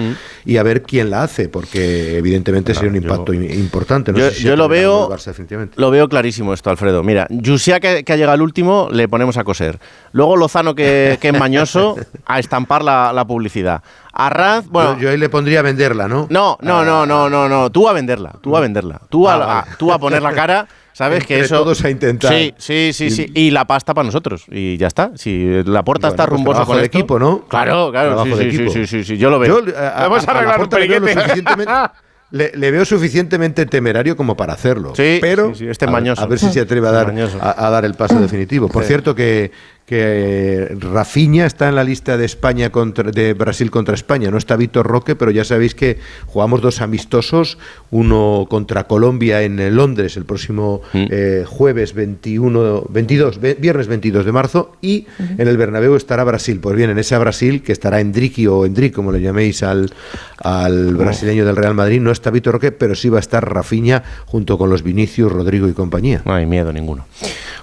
y a ver quién la hace, porque evidentemente sería un impacto importante. No
yo
sé si
yo lo
acabará
veo,
el Barça, definitivamente.
lo veo clarísimo esto, Alfredo. Mira, Yusia que, que ha llegado al último, le ponemos a coser. Luego Lozano que, que es mañoso, a estampar la, la publicidad. Arranz, bueno,
yo, yo ahí le pondría a venderla, ¿no?
No, no, no, no, no, no. Tú a venderla, tú a venderla. Tú a,
Ah,
a- tú a poner la cara, ¿sabes? que
Entre
eso.
todos a intentar.
Sí, sí, sí, sí. Y la pasta para nosotros. Y ya está. Si la puerta
Bueno,
está
pues
rumbosa con esto-
equipo, ¿no?
Claro, claro. Sí, sí, sí, sí, sí, Yo lo veo.
Yo, a- a- a Laporta le veo lo suficientemente- Le, le veo suficientemente temerario como para hacerlo.
Sí,
pero
sí, sí, este
a, ver-
mañoso.
a ver si se atreve a dar, a, a dar el paso definitivo. Por cierto que, que Rafinha está en la lista de España contra, de Brasil contra España. No está Víctor Roque, pero ya sabéis que jugamos dos amistosos, uno contra Colombia en Londres el próximo
Mm.
eh, jueves 21, 22, ve- viernes 22 de marzo y en el Bernabéu estará Brasil. Pues bien, en ese Brasil que estará Endrique o Endrick, como le llaméis al, al brasileño del Real Madrid, no está Víctor Roque, pero sí va a estar Rafinha junto con los Vinicius, Rodrigo y compañía.
No hay miedo ninguno.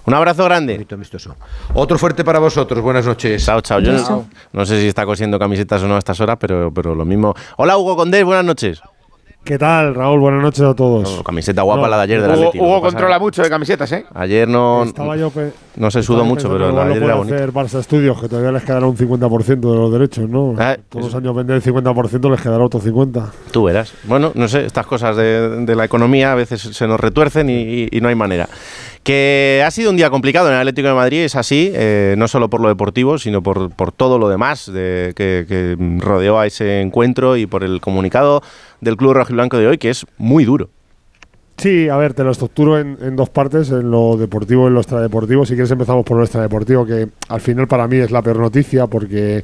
Un abrazo grande.
Otro fuerte para vosotros. Buenas noches.
Chao, chao. Yo no, no sé si está cosiendo camisetas o no a estas horas, pero, pero lo mismo. Hola, Hugo Condés, buenas noches.
¿Qué tal, Raúl? Buenas noches a todos.
camiseta guapa
No,
la de ayer del
Hugo,
Atleti. lo
Hugo
pasa-
controla mucho de camisetas, ¿eh?
Ayer no,
Estaba yo
no se sudó mucho, pero la de ayer
lo
era bonita.
hacer Barça Studios, que todavía les quedará un 50% de los derechos, ¿no? Todos los años venden el 50%, les quedará otro 50%.
Tú verás. Bueno, no sé, estas cosas de, de la economía a veces se nos retuercen y, y- y no hay manera. Que ha sido un día complicado en el Atlético de Madrid, es así, eh, no solo por lo deportivo, sino por, todo lo demás de- que, que rodeó a ese encuentro y por el comunicado del Club Rojiblanco de hoy, que es muy duro.
Sí, a ver, te lo estructuro en, en dos partes, en lo deportivo y en lo extradeportivo. Si quieres empezamos por lo extradeportivo, que al final para mí es la peor noticia, porque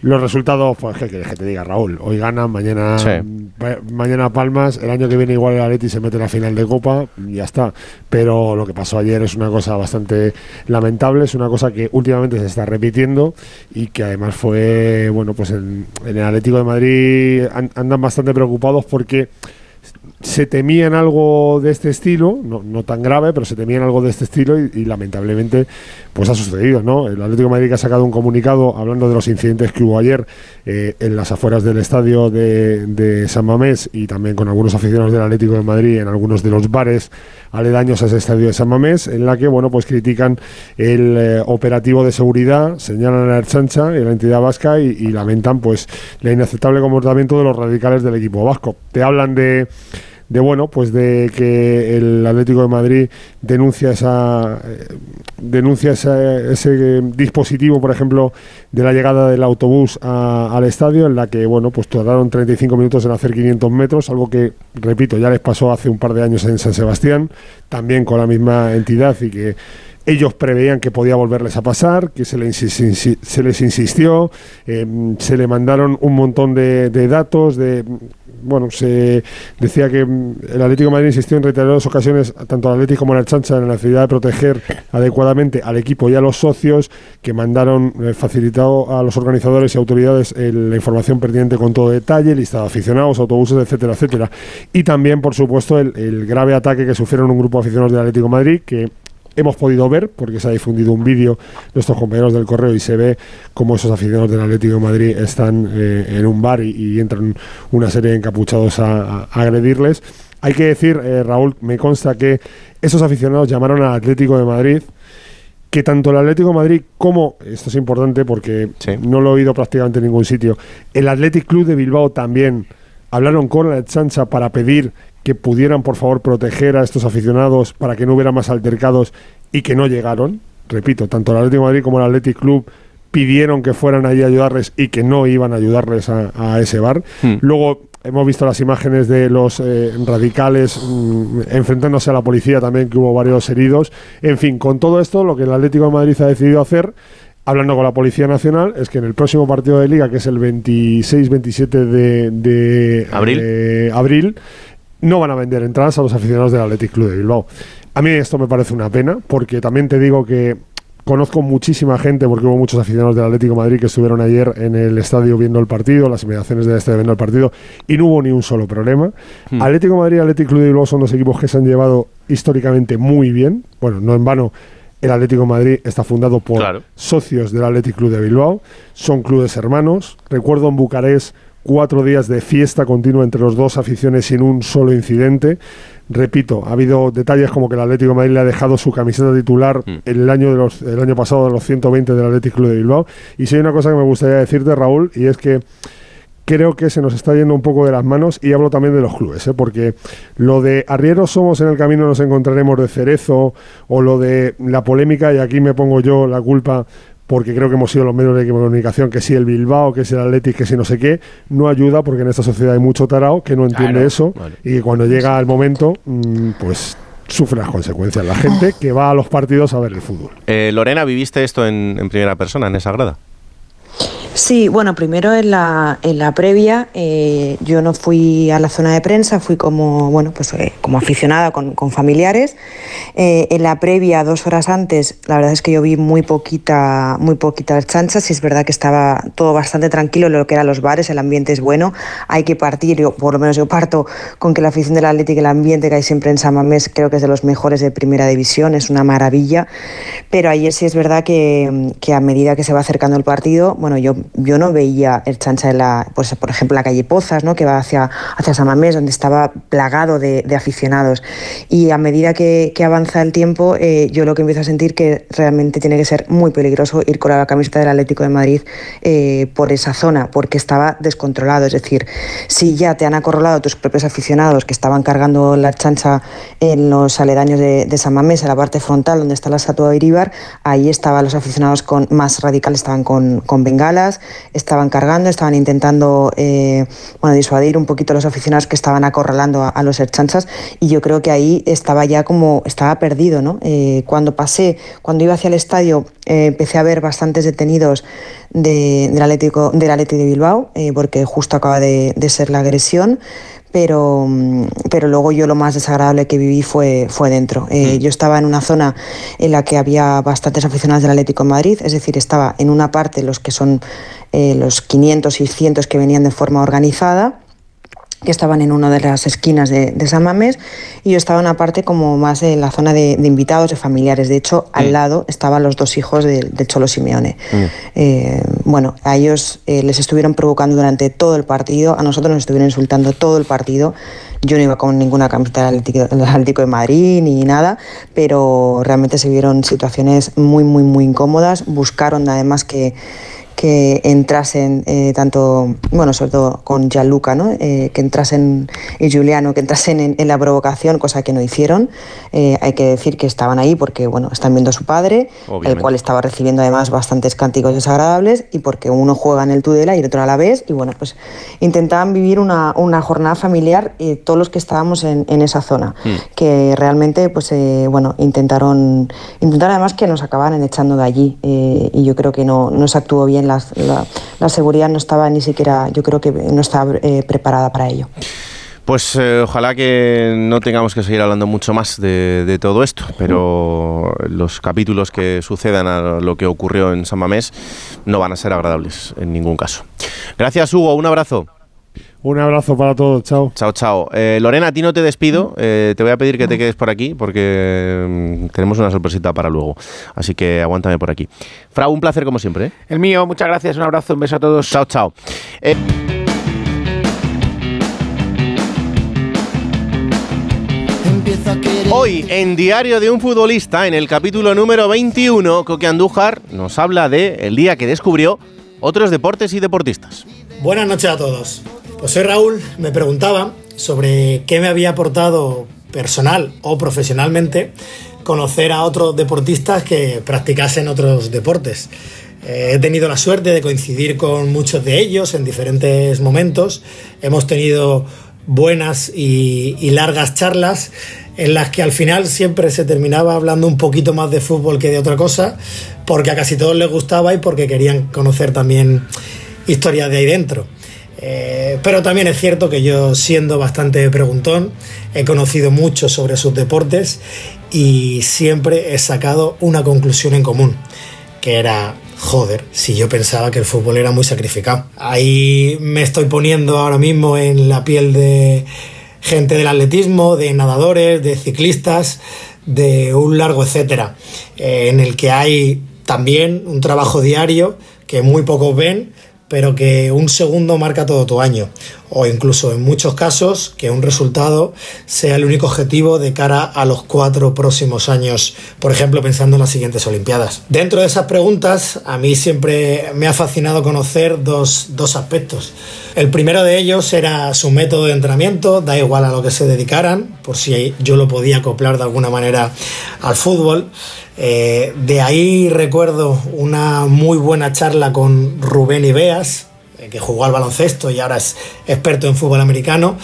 los resultados, pues, ¿qué quieres que te diga, Raúl? Hoy ganan, mañana,
Sí.
mañana palmas, el año que viene igual el Atleti se mete en la final de Copa y ya está. Pero lo que pasó ayer es una cosa bastante lamentable, es una cosa que últimamente se está repitiendo y que además fue, bueno, pues en, en el Atlético de Madrid an- andan bastante preocupados porque se temían algo de este estilo, no, no tan grave, pero se temían algo de este estilo y, lamentablemente pues ha sucedido, ¿no? El Atlético de Madrid ha sacado un comunicado hablando de los incidentes que hubo ayer eh, en las afueras del estadio de, de San Mamés y también con algunos aficionados del Atlético de Madrid en algunos de los bares aledaños a ese estadio de San Mamés, en la que, bueno, pues critican el eh, operativo de seguridad, señalan a la Erchancha y a la entidad vasca y, y lamentan pues la inaceptable comportamiento de los radicales del equipo vasco. Te hablan de de bueno, pues de que el Atlético de Madrid denuncia esa eh, denuncia ese dispositivo, por ejemplo, de la llegada del autobús a- al estadio, en la que bueno, pues tardaron 35 minutos en hacer 500 metros, algo que repito ya les pasó hace un par de años en San Sebastián, también con la misma entidad y que ellos preveían que podía volverles a pasar, que se, les, se les insistió, eh, se le mandaron un montón de, datos, de bueno, se decía que mm, el Atlético Madrid insistió en reiteradas ocasiones, tanto al Atlético como a la Chancha, en la necesidad de proteger adecuadamente al equipo y a los socios, que mandaron eh, facilitado a los organizadores y autoridades eh, la información pertinente con todo detalle, lista de aficionados, autobuses, etcétera, etcétera. Y también, por supuesto, el, grave ataque que sufrieron un grupo de aficionados del Atlético Madrid, que hemos podido ver, porque se ha difundido un vídeo de nuestros compañeros del correo y se ve cómo esos aficionados del Atlético de Madrid están eh, en un bar y, y entran una serie de encapuchados a, a agredirles. Hay que decir, eh, Raúl, me consta que esos aficionados llamaron al Atlético de Madrid que tanto el Atlético de Madrid como, esto es importante porque no lo he oído prácticamente en ningún sitio, el Athletic Club de Bilbao también hablaron con la chancha para pedir que pudieran por favor proteger a estos aficionados para que no hubiera más altercados y que no llegaron. Repito, tanto el Atlético de Madrid como el Athletic Club pidieron que fueran allí a ayudarles y que no iban a ayudarles a, a ese bar. Luego hemos visto las imágenes de los eh, radicales mm, enfrentándose a la policía también, que hubo varios heridos. En fin, con todo esto, lo que el Atlético de Madrid ha decidido hacer hablando con la Policía Nacional, es que en el próximo partido de liga, que es el 26-27 de, de,
Abril.
eh, abril, no van a vender entradas a los aficionados del Athletic Club de Bilbao. A mí esto me parece una pena, porque también te digo que conozco muchísima gente, porque hubo muchos aficionados del Atlético de Madrid que estuvieron ayer en el estadio viendo el partido, las inmediaciones del estadio viendo el partido, y no hubo ni un solo problema.
Hmm.
Atlético de Madrid y Atlético Club de Bilbao son dos equipos que se han llevado históricamente muy bien. Bueno, no en vano, el Atlético de Madrid está fundado por
Claro.
socios del Athletic Club de Bilbao, son clubes hermanos. Recuerdo en Bucarest cuatro días de fiesta continua entre los dos aficiones sin un solo incidente. Repito, ha habido detalles como que el Atlético de Madrid le ha dejado su camiseta titular
Mm.
el año de los el año pasado de los 120 del Athletic Club de Bilbao. Y si hay una cosa que me gustaría decirte, Raúl, y es que creo que se nos está yendo un poco de las manos y hablo también de los clubes, ¿eh? porque lo de arrieros somos en el camino nos encontraremos de cerezo o lo de la polémica y aquí me pongo yo la culpa porque creo que hemos sido los medios de comunicación, que si el Bilbao, que si el Athletic, que si no sé qué, no ayuda porque en esta sociedad hay mucho tarao que no entiende
Claro,
eso y que cuando llega el momento, mm, pues sufre las consecuencias. La gente que va a los partidos a ver el fútbol.
Eh, Lorena, ¿viviste esto en, en primera persona, en esa grada?
Sí, bueno, primero en la, en la previa eh, yo no fui a la zona de prensa, fui como, bueno, pues, eh, como aficionada con, con familiares. Eh, en la previa, dos horas antes, la verdad es que yo vi muy poquita, muy poquitas chanchas y es verdad que estaba todo bastante tranquilo en lo que eran los bares, el ambiente es bueno, hay que partir, yo, por lo menos yo parto con que la afición del Atlético el ambiente que hay siempre en San Mamés creo que es de los mejores de primera división, es una maravilla, pero ayer sí es verdad que, que a medida que se va acercando el partido, bueno, yo, yo no veía el chancha en la, pues, por ejemplo, la calle Pozas, ¿no? que va hacia, hacia San Mamés, donde estaba plagado de, de aficionados. Y a medida que, que avanza el tiempo, eh, yo lo que empiezo a sentir que realmente tiene que ser muy peligroso ir con la camiseta del Atlético de Madrid eh, por esa zona, porque estaba descontrolado. Es decir, si ya te han acorralado tus propios aficionados que estaban cargando la chancha en los aledaños de, de San Mamés, en la parte frontal donde está la estatua de Iríbar, ahí estaban los aficionados con, más radicales, estaban con, con bengalas, estaban cargando, estaban intentando eh, bueno, disuadir un poquito a los aficionados que estaban acorralando a, los herchanchas y yo creo que ahí estaba ya como, estaba perdido, ¿no? Eh, cuando pasé, cuando iba hacia el estadio, eh, empecé a ver bastantes detenidos de, del, Atlético, de Bilbao, porque justo acaba de, de ser la agresión pero, mm, pero luego yo lo más desagradable que viví fue, fue dentro. Eh, Yo estaba en una zona en la que había bastantes aficionados del Atlético Madrid, es decir, estaba en una parte los que son eh, los 500, 600 que venían de forma organizada que estaban en una de las esquinas de, de San Mamés y yo estaba en una parte como más en la zona de, de invitados, de familiares. De hecho, al lado estaban los dos hijos de, de Cholo Simeone. Eh, bueno, a ellos eh, les estuvieron provocando durante todo el partido, a nosotros nos estuvieron insultando todo el partido. Yo no iba con ninguna camiseta del del Atlético de Madrid ni nada, pero realmente se vieron situaciones muy, muy, muy incómodas. Buscaron además que que entrasen eh, tanto, bueno, sobre todo con Gianluca, ¿no? Eh, que entrasen, y Giuliano, que entrasen en, en la provocación, cosa que no hicieron. Eh, hay que decir que estaban ahí porque, bueno, están viendo a su padre, el cual estaba recibiendo además bastantes cánticos desagradables, y porque uno juega en el Tudela y el otro a la vez, y bueno, pues intentaban vivir una, una jornada familiar todos los que estábamos en, en esa zona, que realmente, pues, bueno, intentaron, intentaron además que nos acabaran echando de allí, y yo creo que no, no se actuó bien, la, seguridad no estaba ni siquiera, yo creo que no estaba eh, preparada para ello.
Pues eh, ojalá que no tengamos que seguir hablando mucho más de todo esto, pero los capítulos que sucedan a lo que ocurrió en San Mamés no van a ser agradables en ningún caso. Gracias, Hugo. Un abrazo.
Un abrazo para todos, chao.
Chao, chao. Eh, Lorena, a ti no te despido, eh, te voy a pedir que te quedes por aquí porque mm, tenemos una sorpresita para luego. Así que aguántame por aquí. Frau, un placer como siempre. ¿eh?
El mío, muchas gracias, un abrazo, un beso a todos.
Chao, chao. Eh, Hoy, en Diario de un futbolista, en el capítulo número 21, Coque Andújar nos habla de el día que descubrió otros deportes y deportistas.
Buenas noches a todos. Pues soy Raúl, me preguntaba sobre qué me había aportado personal o profesionalmente conocer a otros deportistas que practicasen otros deportes. Eh, he tenido la suerte de coincidir con muchos de ellos en diferentes momentos. Hemos tenido buenas y, y largas charlas en las que al final siempre se terminaba hablando un poquito más de fútbol que de otra cosa, porque a casi todos les gustaba y porque querían conocer también historias de ahí dentro. Eh, pero también es cierto que yo, siendo bastante preguntón, he conocido mucho sobre sus deportes y siempre he sacado una conclusión en común, que era, joder, si yo pensaba que el fútbol era muy sacrificado. Ahí me estoy poniendo ahora mismo en la piel de gente del atletismo, de nadadores, de ciclistas, de un largo etcétera, eh, en el que hay también un trabajo diario que muy pocos ven, pero que un segundo marca todo tu año, o incluso en muchos casos que un resultado sea el único objetivo de cara a los cuatro próximos años, por ejemplo pensando en las siguientes Olimpiadas. Dentro de esas preguntas, a mí siempre me ha fascinado conocer dos, dos aspectos. El primero de ellos era su método de entrenamiento, da igual a lo que se dedicaran, por si yo lo podía acoplar de alguna manera al fútbol. Eh, de ahí recuerdo una muy buena charla con Rubén Ibeas, eh, que jugó al baloncesto y ahora es experto en fútbol americano,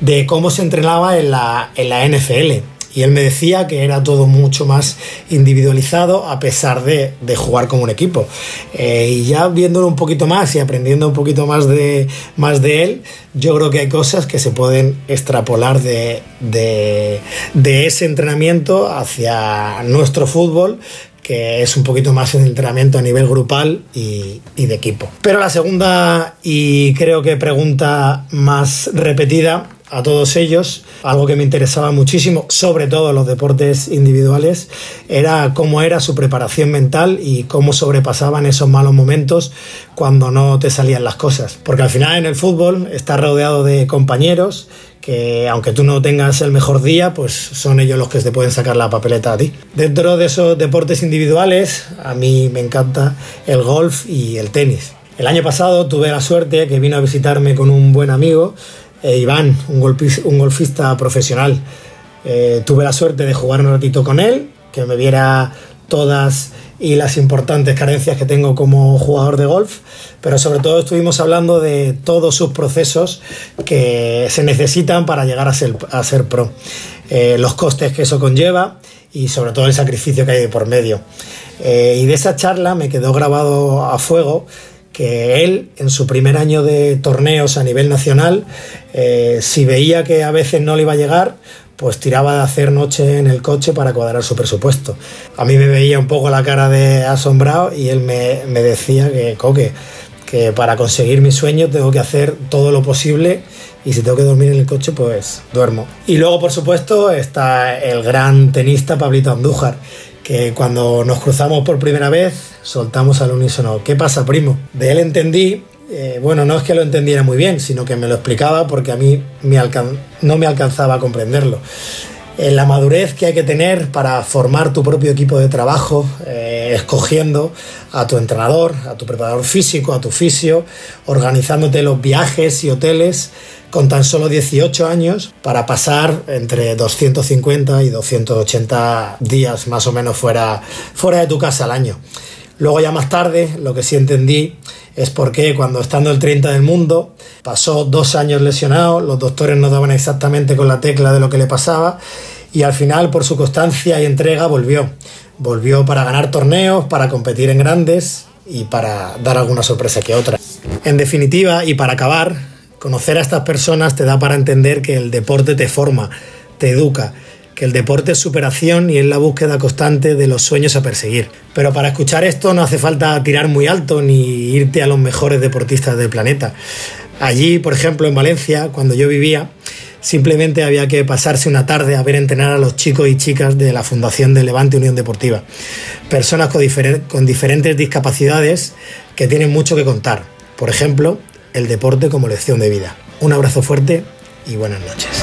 de cómo se entrenaba en la, en la NFL. Y él me decía que era todo mucho más individualizado a pesar de, de jugar como un equipo. Eh, y ya viéndolo un poquito más y aprendiendo un poquito más de, más de él, yo creo que hay cosas que se pueden extrapolar de, de, de ese entrenamiento hacia nuestro fútbol que es un poquito más en entrenamiento a nivel grupal y, y, de equipo. Pero la segunda y creo que pregunta más repetida a todos ellos, algo que me interesaba muchísimo, sobre todo los deportes individuales, era cómo era su preparación mental y cómo sobrepasaban esos malos momentos cuando no te salían las cosas. Porque al final en el fútbol estás rodeado de compañeros que aunque tú no tengas el mejor día, pues son ellos los que te pueden sacar la papeleta a ti. Dentro de esos deportes individuales, a mí me encanta el golf y el tenis. El año pasado tuve la suerte que vino a visitarme con un buen amigo, eh, Iván, un, golfista, profesional. Eh, tuve la suerte de jugar un ratito con él, que me viera todas y las importantes carencias que tengo como jugador de golf, pero sobre todo estuvimos hablando de todos sus procesos que se necesitan para llegar a ser, a ser pro, eh, los costes que eso conlleva y sobre todo el sacrificio que hay por medio. Eh, y de esa charla me quedó grabado a fuego que él en su primer año de torneos a nivel nacional, eh, si veía que a veces no le iba a llegar, pues tiraba de hacer noche en el coche para cuadrar su presupuesto. A mí me veía un poco la cara de asombrado y él me, me decía que, coque, que para conseguir mi sueño tengo que hacer todo lo posible y si tengo que dormir en el coche, pues duermo. Y luego, por supuesto, está el gran tenista Pablito Andújar, cuando nos cruzamos por primera vez soltamos al unísono, ¿qué pasa, primo? De él entendí eh, bueno, no es que lo entendiera muy bien, sino que me lo explicaba porque a mí no me alcanzaba a comprenderlo. En la madurez que hay que tener para formar tu propio equipo de trabajo, eh, escogiendo a tu entrenador, a tu preparador físico, a tu fisio, organizándote los viajes y hoteles con tan solo 18 años para pasar entre 250 y 280 días más o menos fuera, fuera de tu casa al año. Luego ya más tarde, lo que sí entendí es porque cuando estando el 30 del mundo, pasó dos años lesionado, los doctores no daban exactamente con la tecla de lo que le pasaba y al final por su constancia y entrega volvió. Volvió para ganar torneos, para competir en grandes y para dar alguna sorpresa que otra. En definitiva, y para acabar, conocer a estas personas te da para entender que el deporte te forma, te educa que el deporte es superación y es la búsqueda constante de los sueños a perseguir. Pero para escuchar esto no hace falta tirar muy alto ni irte a los mejores deportistas del planeta. Allí, por ejemplo, en Valencia, cuando yo vivía, simplemente había que pasarse una tarde a ver entrenar a los chicos y chicas de la Fundación de Levante Unión Deportiva. Personas con, con diferentes discapacidades que tienen mucho que contar. Por ejemplo, el deporte como lección de vida. Un abrazo fuerte y buenas noches.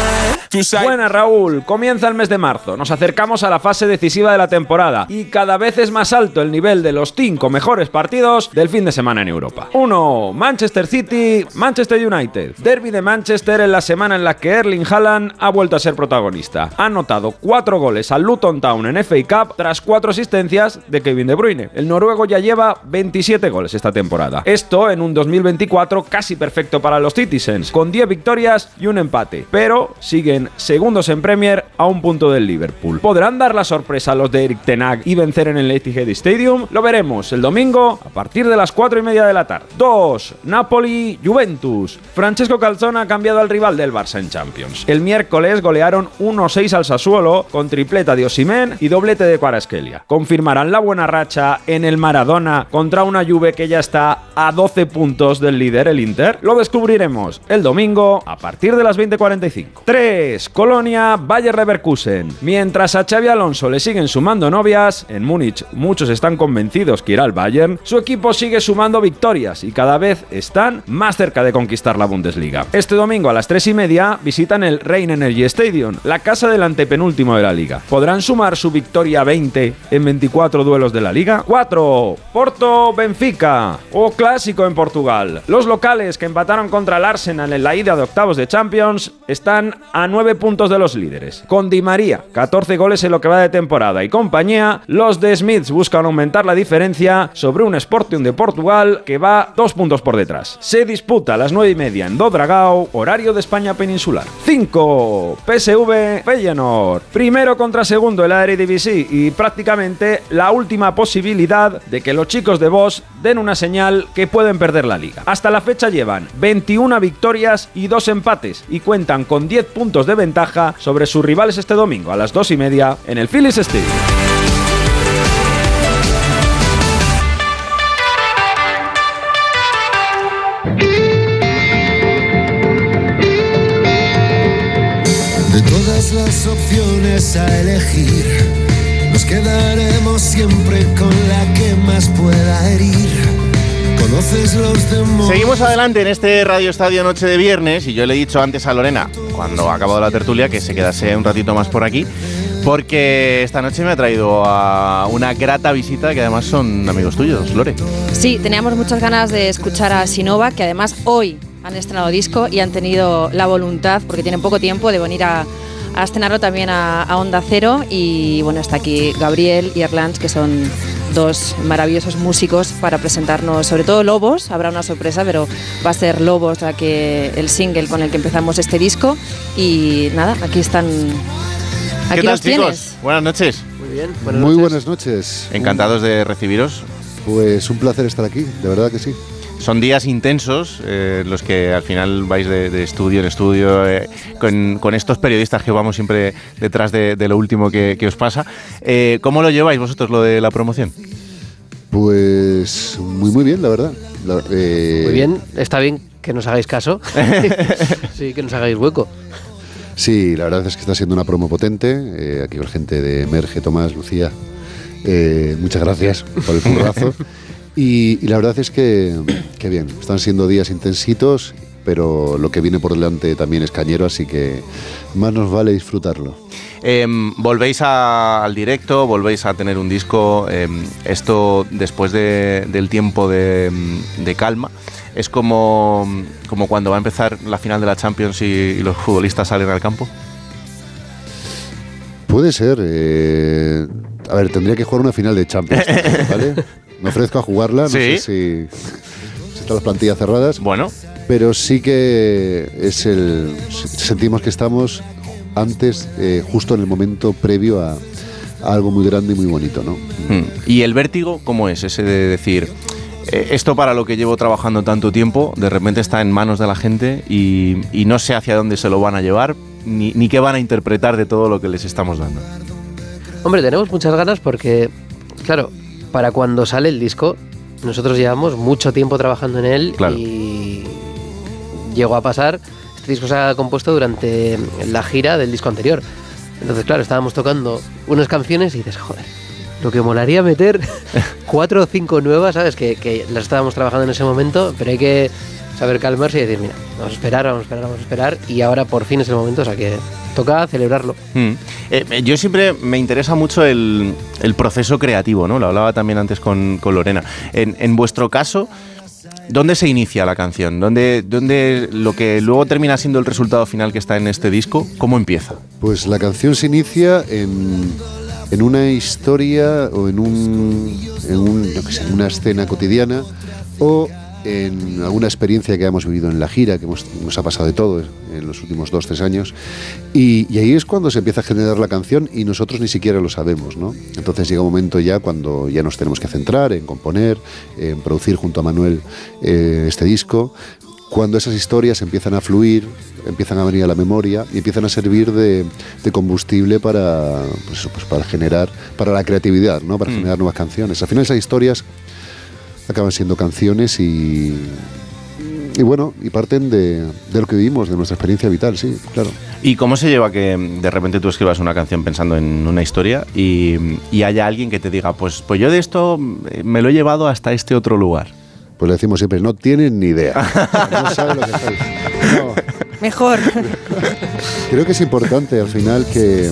Buenas Raúl, comienza el mes de marzo, nos acercamos a la fase decisiva de la temporada y cada vez es más alto el nivel de los cinco mejores partidos del fin de semana en Europa. 1. Manchester City, Manchester United. Derby de Manchester en la semana en la que Erling Haaland ha vuelto a ser protagonista. Ha anotado cuatro goles al Luton Town en FA Cup tras cuatro asistencias de Kevin De Bruyne. El noruego ya lleva 27 goles esta temporada. Esto en un 2024 casi perfecto para los Citizens, con 10 victorias y un empate, pero siguen segundos en Premier a un punto del Liverpool. ¿Podrán dar la sorpresa a los de Eric Tenag y vencer en el Etihad Stadium? Lo veremos el domingo a partir de las 4 y media de la tarde. 2. Napoli Juventus. Francesco Calzona ha cambiado al rival del Barça en Champions. El miércoles golearon 1-6 al Sassuolo con tripleta de Osimhen y doblete de Kvaratskhelia. Confirmarán la buena racha en el Maradona contra una Juve que ya está a 12 puntos del líder, el Inter. Lo descubriremos el domingo a partir de las 20:45. 3. Colonia Bayer Leverkusen. Mientras a Xavi Alonso le siguen sumando novias, en Múnich muchos están convencidos que irá al Bayern, su equipo sigue sumando victorias y cada vez están más cerca de conquistar la Bundesliga. Este domingo a las 3 y media visitan el Rhein Energy Stadium, la casa del antepenúltimo de la liga. ¿Podrán sumar su victoria 20 en 24 duelos de la liga? 4. Porto Benfica o clásico en Portugal. Los locales que empataron contra el Arsenal en la ida de octavos de Champions están a 9 puntos de los líderes. Con Di María, 14 goles en lo que va de temporada y compañía, los de Smiths buscan aumentar la diferencia sobre un Sporting de Portugal que va 2 puntos por detrás. Se disputa a las 9 y media en Dodragao, horario de España peninsular. 5. PSV Feyenoord. Primero contra segundo en la Eredivisie y prácticamente la última posibilidad de que los chicos de Voss den una señal que pueden perder la liga. Hasta la fecha llevan 21 victorias y 2 empates y cuentan con 10 puntos de ventaja sobre sus rivales este domingo a las 2 y media en el Phillies Stadium.
De las opciones a elegir, nos quedaremos siempre con
Seguimos adelante en este Radio Estadio Noche de Viernes y yo le he dicho antes a Lorena, cuando ha acabado la tertulia, que se quedase un ratito más por aquí, porque esta noche me ha traído a una grata visita que además son amigos tuyos, Lore.
Sí, teníamos muchas ganas de escuchar a Sinova, que además hoy han estrenado disco y han tenido la voluntad, porque tienen poco tiempo, de venir a, a estrenarlo también a, a Onda Cero. Y bueno, está aquí Gabriel y Erlans, que son dos maravillosos músicos para presentarnos, sobre todo Lobos, habrá una sorpresa, pero va a ser Lobos la que, el single con el que empezamos este disco. Y nada, aquí están. Aquí
¿Qué tal,
los
chicos?
tienes.
Buenas noches.
Muy bien,
Muy buenas noches.
Encantados de recibiros.
Pues un placer estar aquí, de verdad que sí.
Son días intensos eh, los que al final vais de, de estudio en estudio eh, con, con estos periodistas que vamos siempre detrás de, de lo último que, que os pasa. Eh, ¿Cómo lo lleváis vosotros lo de la promoción?
Pues muy muy bien, la verdad. La- eh,
Muy bien, está bien que nos hagáis caso. sí, que nos hagáis hueco.
Sí, la verdad es que está siendo una promo potente. Eh, aquí con gente de Merge, Tomás, Lucía. eh, muchas gracias por el currazo. y, y la verdad es que, que bien, están siendo días intensitos, pero lo que viene por delante también es cañero, así que más nos vale disfrutarlo.
Em, volvéis a- al directo, volvéis a tener un disco. em, esto después de- del tiempo de, em, de calma. Es como, como cuando va a empezar la final de la Champions y, y los futbolistas salen al campo.
Puede ser. eh, a ver, tendría que jugar una final de Champions, ¿vale? Me ofrezco a jugarla, no
Sí.
sé si, si están las plantillas cerradas.
Bueno.
pero sí que es el sentimos que estamos antes, eh, justo en el momento previo a, a algo muy grande y muy bonito, ¿no?
Hmm. ¿Y el vértigo cómo es? Ese de decir, eh, esto para lo que llevo trabajando tanto tiempo, de repente está en manos de la gente y, y no sé hacia dónde se lo van a llevar, ni, ni qué van a interpretar de todo lo que les estamos dando.
Hombre, tenemos muchas ganas porque, claro, para cuando sale el disco, nosotros llevamos mucho tiempo trabajando en él
Claro.
y llegó a pasar, este disco se ha compuesto durante la gira del disco anterior. Entonces, claro, estábamos tocando unas canciones y dices, joder, lo que molaría meter cuatro o cinco nuevas, ¿sabes? Que, que las estábamos trabajando en ese momento, pero hay que saber calmarse y decir, mira, vamos a esperar, vamos a esperar, vamos a esperar, y ahora por fin es el momento, o sea que toca celebrarlo.
Mm. Eh, eh, yo siempre me interesa mucho el, el proceso creativo, ¿no? Lo hablaba también antes con, con Lorena. En, en vuestro caso, ¿dónde se inicia la canción? ¿Dónde, ¿Dónde lo que luego termina siendo el resultado final que está en este disco, cómo empieza?
Pues la canción se inicia en, en una historia o en, un, en, un, qué sé, una escena cotidiana o en alguna experiencia que hemos vivido en la gira, que hemos- nos ha pasado de todo en los últimos dos, tres años. Y, y ahí es cuando se empieza a generar la canción y nosotros ni siquiera lo sabemos, ¿no? Entonces llega un momento ya cuando ya nos tenemos que centrar en componer, en producir junto a Manuel eh, este disco, cuando esas historias empiezan a fluir, empiezan a venir a la memoria y empiezan a servir de, de combustible para, pues eso, pues para generar, para la creatividad, ¿no? para
Mm.
generar nuevas canciones. Al final esas historias acaban siendo canciones y, y bueno, y parten de, de lo que vivimos, de nuestra experiencia vital, sí, claro.
¿Y cómo se lleva que de repente tú escribas una canción pensando en una historia y, y haya alguien que te diga, pues, pues yo de esto me lo he llevado hasta este otro lugar?
Pues le decimos siempre, no tienen ni idea. O sea, no saben lo que estáis.
Mejor.
Creo que es importante al final que,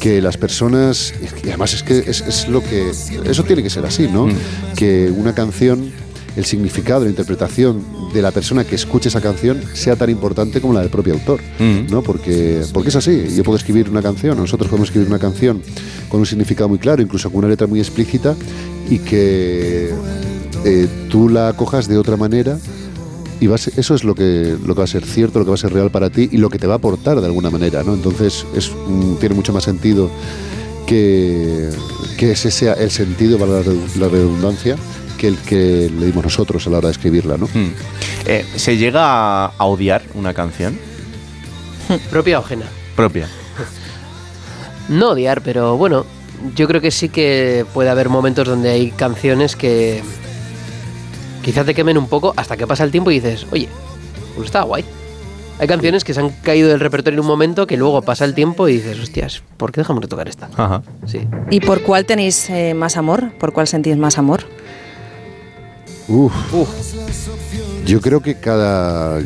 que las personas, y además es que es, es lo que, eso tiene que ser así, ¿no? Que una canción, el significado, la interpretación de la persona que escuche esa canción sea tan importante como la del propio autor, ¿no? Porque, porque es así, yo puedo escribir una canción, nosotros podemos escribir una canción con un significado muy claro, incluso con una letra muy explícita, y que eh, tú la cojas de otra manera y va a ser- eso es lo que, lo que va a ser cierto, lo que va a ser real para ti y lo que te va a aportar de alguna manera, ¿no? Entonces es, tiene mucho más sentido que, que ese sea el sentido, para la redu- la redundancia, que el que le dimos nosotros a la hora de escribirla, ¿no?
Eh, ¿Se llega a, a odiar una canción
Propia o ajena.
propia?
No odiar, pero bueno, yo creo que sí que puede haber momentos donde hay canciones que quizás te quemen un poco hasta que pasa el tiempo y dices, oye, pues está guay. Hay canciones que se han caído del repertorio en un momento que luego pasa el tiempo y dices, hostias, ¿por qué dejamos de tocar esta?
Ajá.
Sí.
¿Y por cuál tenéis eh, más amor? ¿Por cuál sentís más amor?
Uf. Yo creo que cada.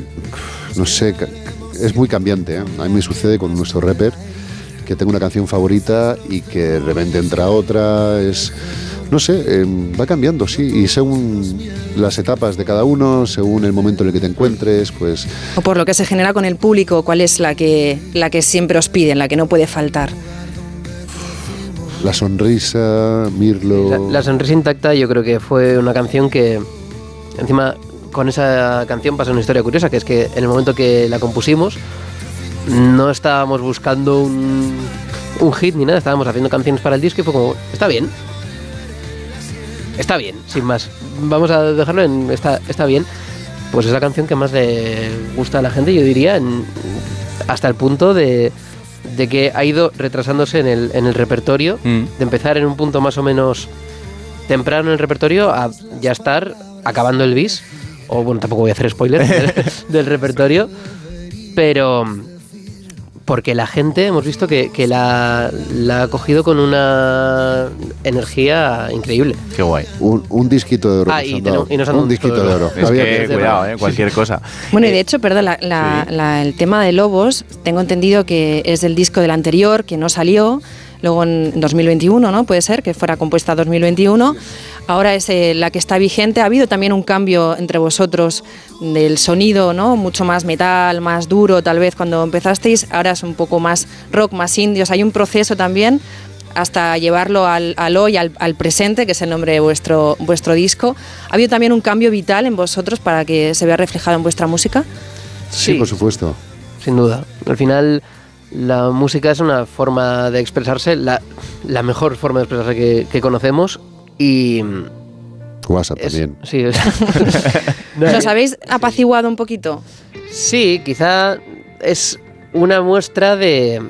No sé, es muy cambiante. ¿eh? A mí me sucede con nuestro rapper que tengo una canción favorita y que de repente entra otra. Es. No sé, eh, va cambiando, sí. Y según las etapas de cada uno, según el momento en el que te encuentres, pues.
¿O por lo que se genera con el público? ¿Cuál es la que, la que siempre os piden, la que no puede faltar?
La sonrisa, Mirlo.
La, la sonrisa intacta yo creo que fue una canción que encima con esa canción pasa una historia curiosa, que es que en el momento que la compusimos no estábamos buscando un, un hit ni nada, estábamos haciendo canciones para el disco y fue como, está bien. Está bien, sin más. Vamos a dejarlo en está, está bien. Pues es la canción que más le gusta a la gente, yo diría, en- hasta el punto de, de que ha ido retrasándose en el, en el repertorio,
Mm.
de empezar en un punto más o menos temprano en el repertorio a ya estar acabando el bis. O bueno, tampoco voy a hacer spoiler del, del repertorio, pero porque la gente hemos visto que, que la, la ha cogido con una energía increíble.
Qué guay.
Un, un disquito de oro.
Ah, y tenemos-
dado.
y nos han dado
un disquito
de
de
oro.
Es que,
que-
cuidado, eh, cualquier cosa.
Bueno, y de hecho, perdón, la- la- la- el tema de Lobos, tengo entendido que es del disco del anterior, que no salió, luego en 2021, ¿no? Puede ser que fuera compuesta 2021. Ahora es eh, la que está vigente. Ha habido también un cambio entre vosotros del sonido, ¿no? Mucho más metal, más duro, tal vez cuando empezasteis. Ahora es un poco más rock, más indios. Hay un proceso también hasta llevarlo al, al hoy, al, al presente, que es el nombre de vuestro, vuestro disco. ¿Ha habido también un cambio vital en vosotros para que se vea reflejado en vuestra música?
Sí, por supuesto.
Sin duda. Al final, la música es una forma de expresarse, la, la mejor forma de expresarse que, que conocemos y...
WhatsApp también.
Sí, es-
¿Nos habéis apaciguado un poquito?
Sí, quizá es una muestra de...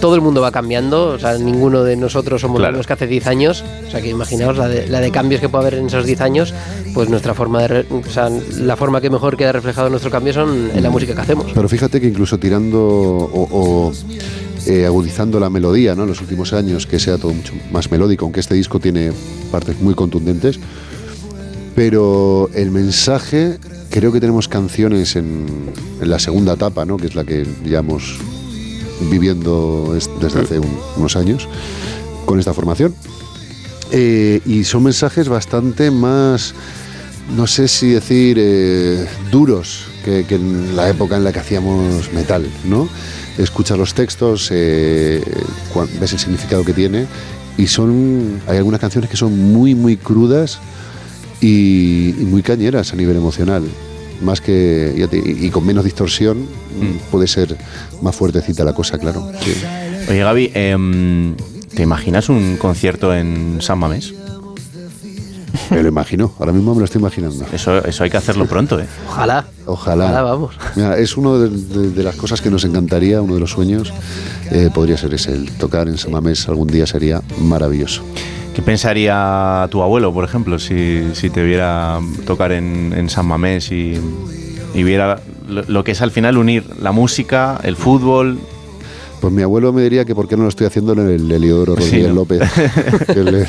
Todo el mundo va cambiando, o sea, ninguno de nosotros somos
Claro.
los que hace 10 años, o sea, que imaginaos la de, la de cambios que puede haber en esos 10 años, pues nuestra forma de... re- o sea, la forma que mejor queda reflejado nuestro cambio son en la música que hacemos.
Pero fíjate que incluso tirando o, o, eh, agudizando la melodía ¿no? en los últimos años, que sea todo mucho más melódico, aunque este disco tiene partes muy contundentes, pero el mensaje, creo que tenemos canciones en, la segunda etapa, ¿no? que es la que llevamos viviendo es- desde hace un- unos años con esta formación. Eh, y son mensajes bastante más, no sé si decir, eh, duros que, que en la época en la que hacíamos metal, ¿no? Escuchas los textos, eh, ves el significado que tiene y son, hay algunas canciones que son muy, muy crudas y, y muy cañeras a nivel emocional. Más que, ya te- y, con menos distorsión puede ser más fuertecita la cosa, claro. sí.
Oye, Gaby, em, ¿te imaginas un concierto en San Mamés?
Me lo imagino, ahora mismo me lo estoy imaginando.
Eso, eso hay que hacerlo pronto, ¿eh?
Ojalá.
Ojalá.
Ojalá, vamos.
Mira, es uno de, de- de las cosas que nos encantaría, uno de los sueños, eh, podría ser ese, el tocar en Samamés algún día sería maravilloso.
¿Qué pensaría tu abuelo, por ejemplo, si, si te viera tocar en, en San Mamés y, y viera lo, lo que es al final unir la música, el fútbol?
Pues mi abuelo me diría que por qué no lo estoy haciendo en el Heliodoro
Sí,
Rodríguez
¿no?
López, que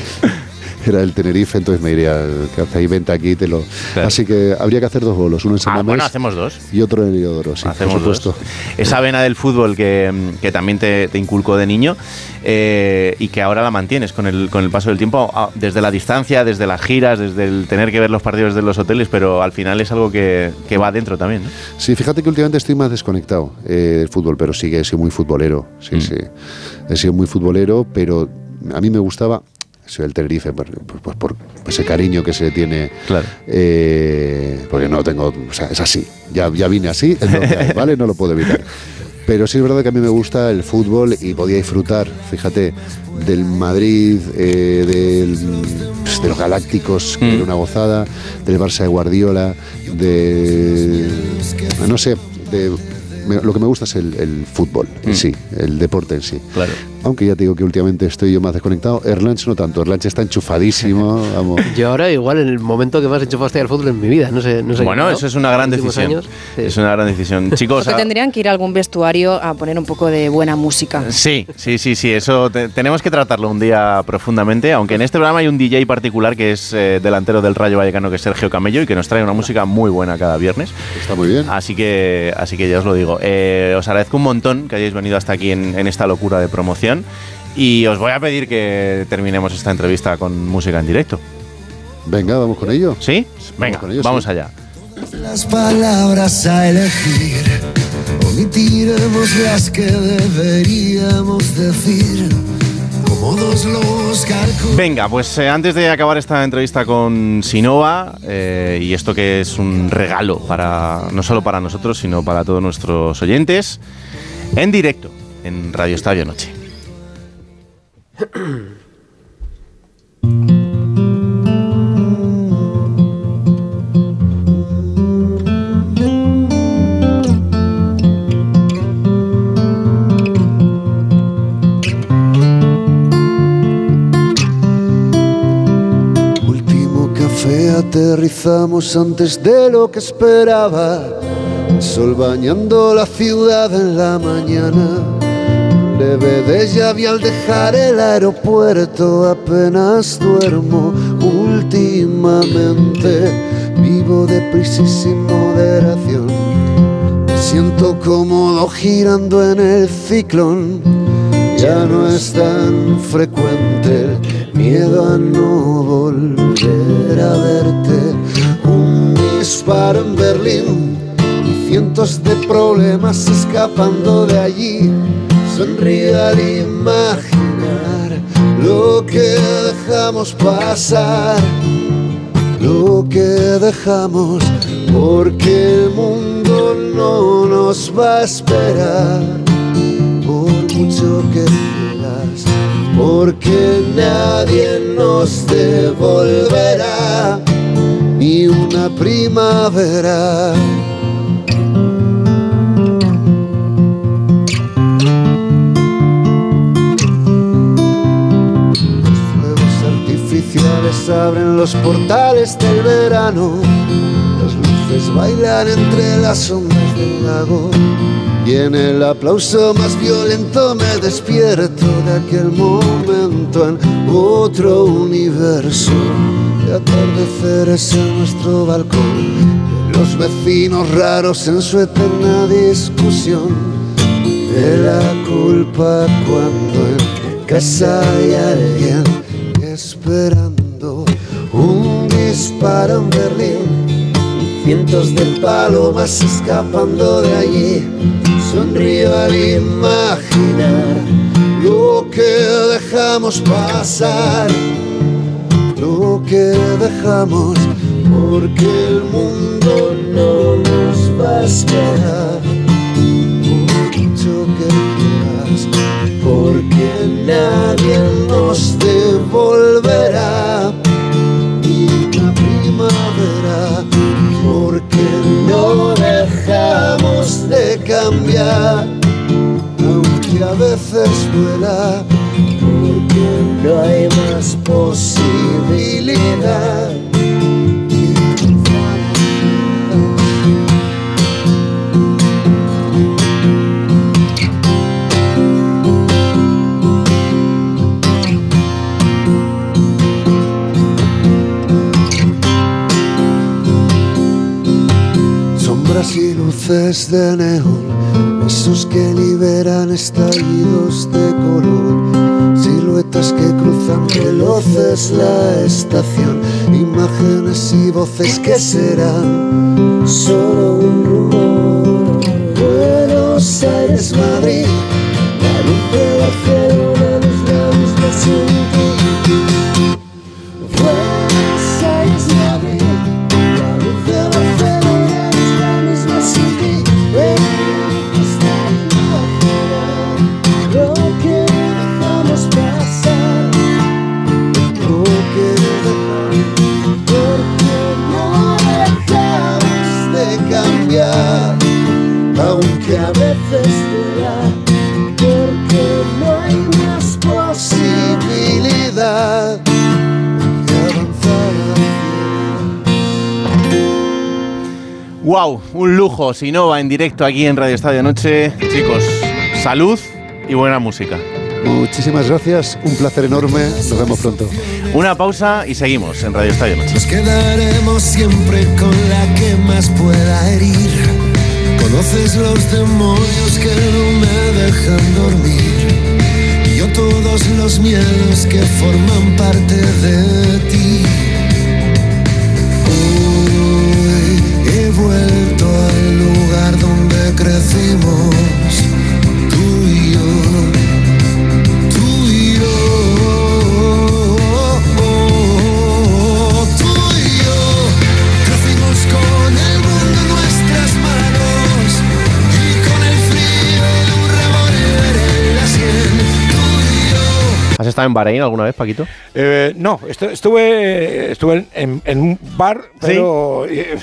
era el Tenerife, entonces me diría que hace ahí venta aquí, te lo...
Claro.
Así que habría que hacer dos bolos, uno en San
Ah, bueno, hacemos dos.
y otro en el Heliodoro, sí,
Hacemos
por supuesto.
dos. Esa vena del fútbol que, que también te, te inculcó de niño eh, y que ahora la mantienes con el, con el paso del tiempo, ah, desde la distancia, desde las giras, desde el tener que ver los partidos de los hoteles, pero al final es algo que, que va dentro también. ¿no?
Sí, fíjate que últimamente estoy más desconectado eh, del fútbol, pero sí que he sido muy futbolero. Sí,
Mm.
sí. He sido muy futbolero, pero a mí me gustaba. Soy el Tenerife, por, por- ese cariño que se tiene.
Claro.
eh, porque no tengo. O sea, es así. Ya, ya vine así, es lo que hay, ¿vale? No lo puedo evitar. Pero sí es verdad que a mí me gusta el fútbol y podía disfrutar, fíjate, del Madrid, eh, del, pues, de los Galácticos, que era una gozada, del Barça de Guardiola, de. No sé, de. Me- lo que me gusta es el, el fútbol en sí, el deporte en sí.
Claro.
Aunque ya te digo que últimamente estoy yo más desconectado. Erlanch no tanto, Erlanch está enchufadísimo. Vamos.
Yo ahora igual en el momento que más enchufado estoy al fútbol en mi vida, no sé, no sé
Bueno,
qué, ¿no?
eso es una gran decisión.
años, sí.
Es una gran decisión. Chicos,
Porque
ah,
tendrían que ir a algún vestuario a poner un poco de buena música.
Sí, sí, sí, sí, eso te- tenemos que tratarlo un día profundamente, aunque en este programa hay un DJ particular que es eh, delantero del Rayo Vallecano, que es Sergio Camello, y que nos trae una música muy buena cada viernes.
Está muy bien.
Así que, así que ya os lo digo. Eh, os agradezco un montón que hayáis venido hasta aquí en, en esta locura de promoción, y os voy a pedir que terminemos esta entrevista con música en directo.
Venga, vamos con ello.
¿Sí? Venga,
con ello,
vamos
sí.
allá.
Las palabras a elegir, omitiremos las que deberíamos decir,
Venga, pues eh, antes de acabar esta entrevista con Sinova, eh, y esto que es un regalo para no solo para nosotros, sino para todos nuestros oyentes, en directo en Radio Estadio Noche.
aterrizamos antes de lo que esperaba. El sol bañando la ciudad en la mañana. Leve déjà vu al dejar el aeropuerto, apenas duermo últimamente. Vivo deprisa y moderación. Me siento cómodo girando en el ciclón. Ya no es tan frecuente miedo a no volver a verte. Un disparo en Berlín cientos de problemas escapando de allí. Sonríe al imaginar lo que dejamos pasar, lo que dejamos, porque el mundo no nos va a esperar, por mucho que porque nadie nos devolverá ni una primavera. abren los portales del verano. Las luces bailan entre las sombras del lago. Y en el aplauso más violento me despierto de aquel momento en otro universo. De atardeceres en nuestro balcón. Los vecinos raros en su eterna discusión. De la culpa cuando en casa hay alguien esperando un disparo en Berlín. Cientos de palomas escapando de allí. Sonrío al imaginar lo que dejamos pasar, lo que dejamos, porque el mundo no nos va a esperar. Por mucho que quieras, porque nadie nos devolverá duela, porque no hay más posibilidad. Y luces de neón, esos que liberan estallidos de que cruzan veloces la estación, imágenes y voces que serán solo un rumor. Buenos Aires, Madrid, la luz de Barcelona nos da misma sin ti.
Un lujo, Sinova en directo aquí en Radio Estadio Noche. Chicos, salud y buena música.
Muchísimas gracias, un placer enorme, nos vemos pronto.
Una pausa y seguimos en Radio Estadio Noche.
Nos quedaremos siempre con la que más pueda herir. Conoces los demonios que no me dejan dormir. Y yo todos los miedos que forman parte de ti. Donde
¿Has estado en Bahrein alguna vez, Paquito?
Eh, no, estu- estuve, estuve en, en un bar, pero, eh,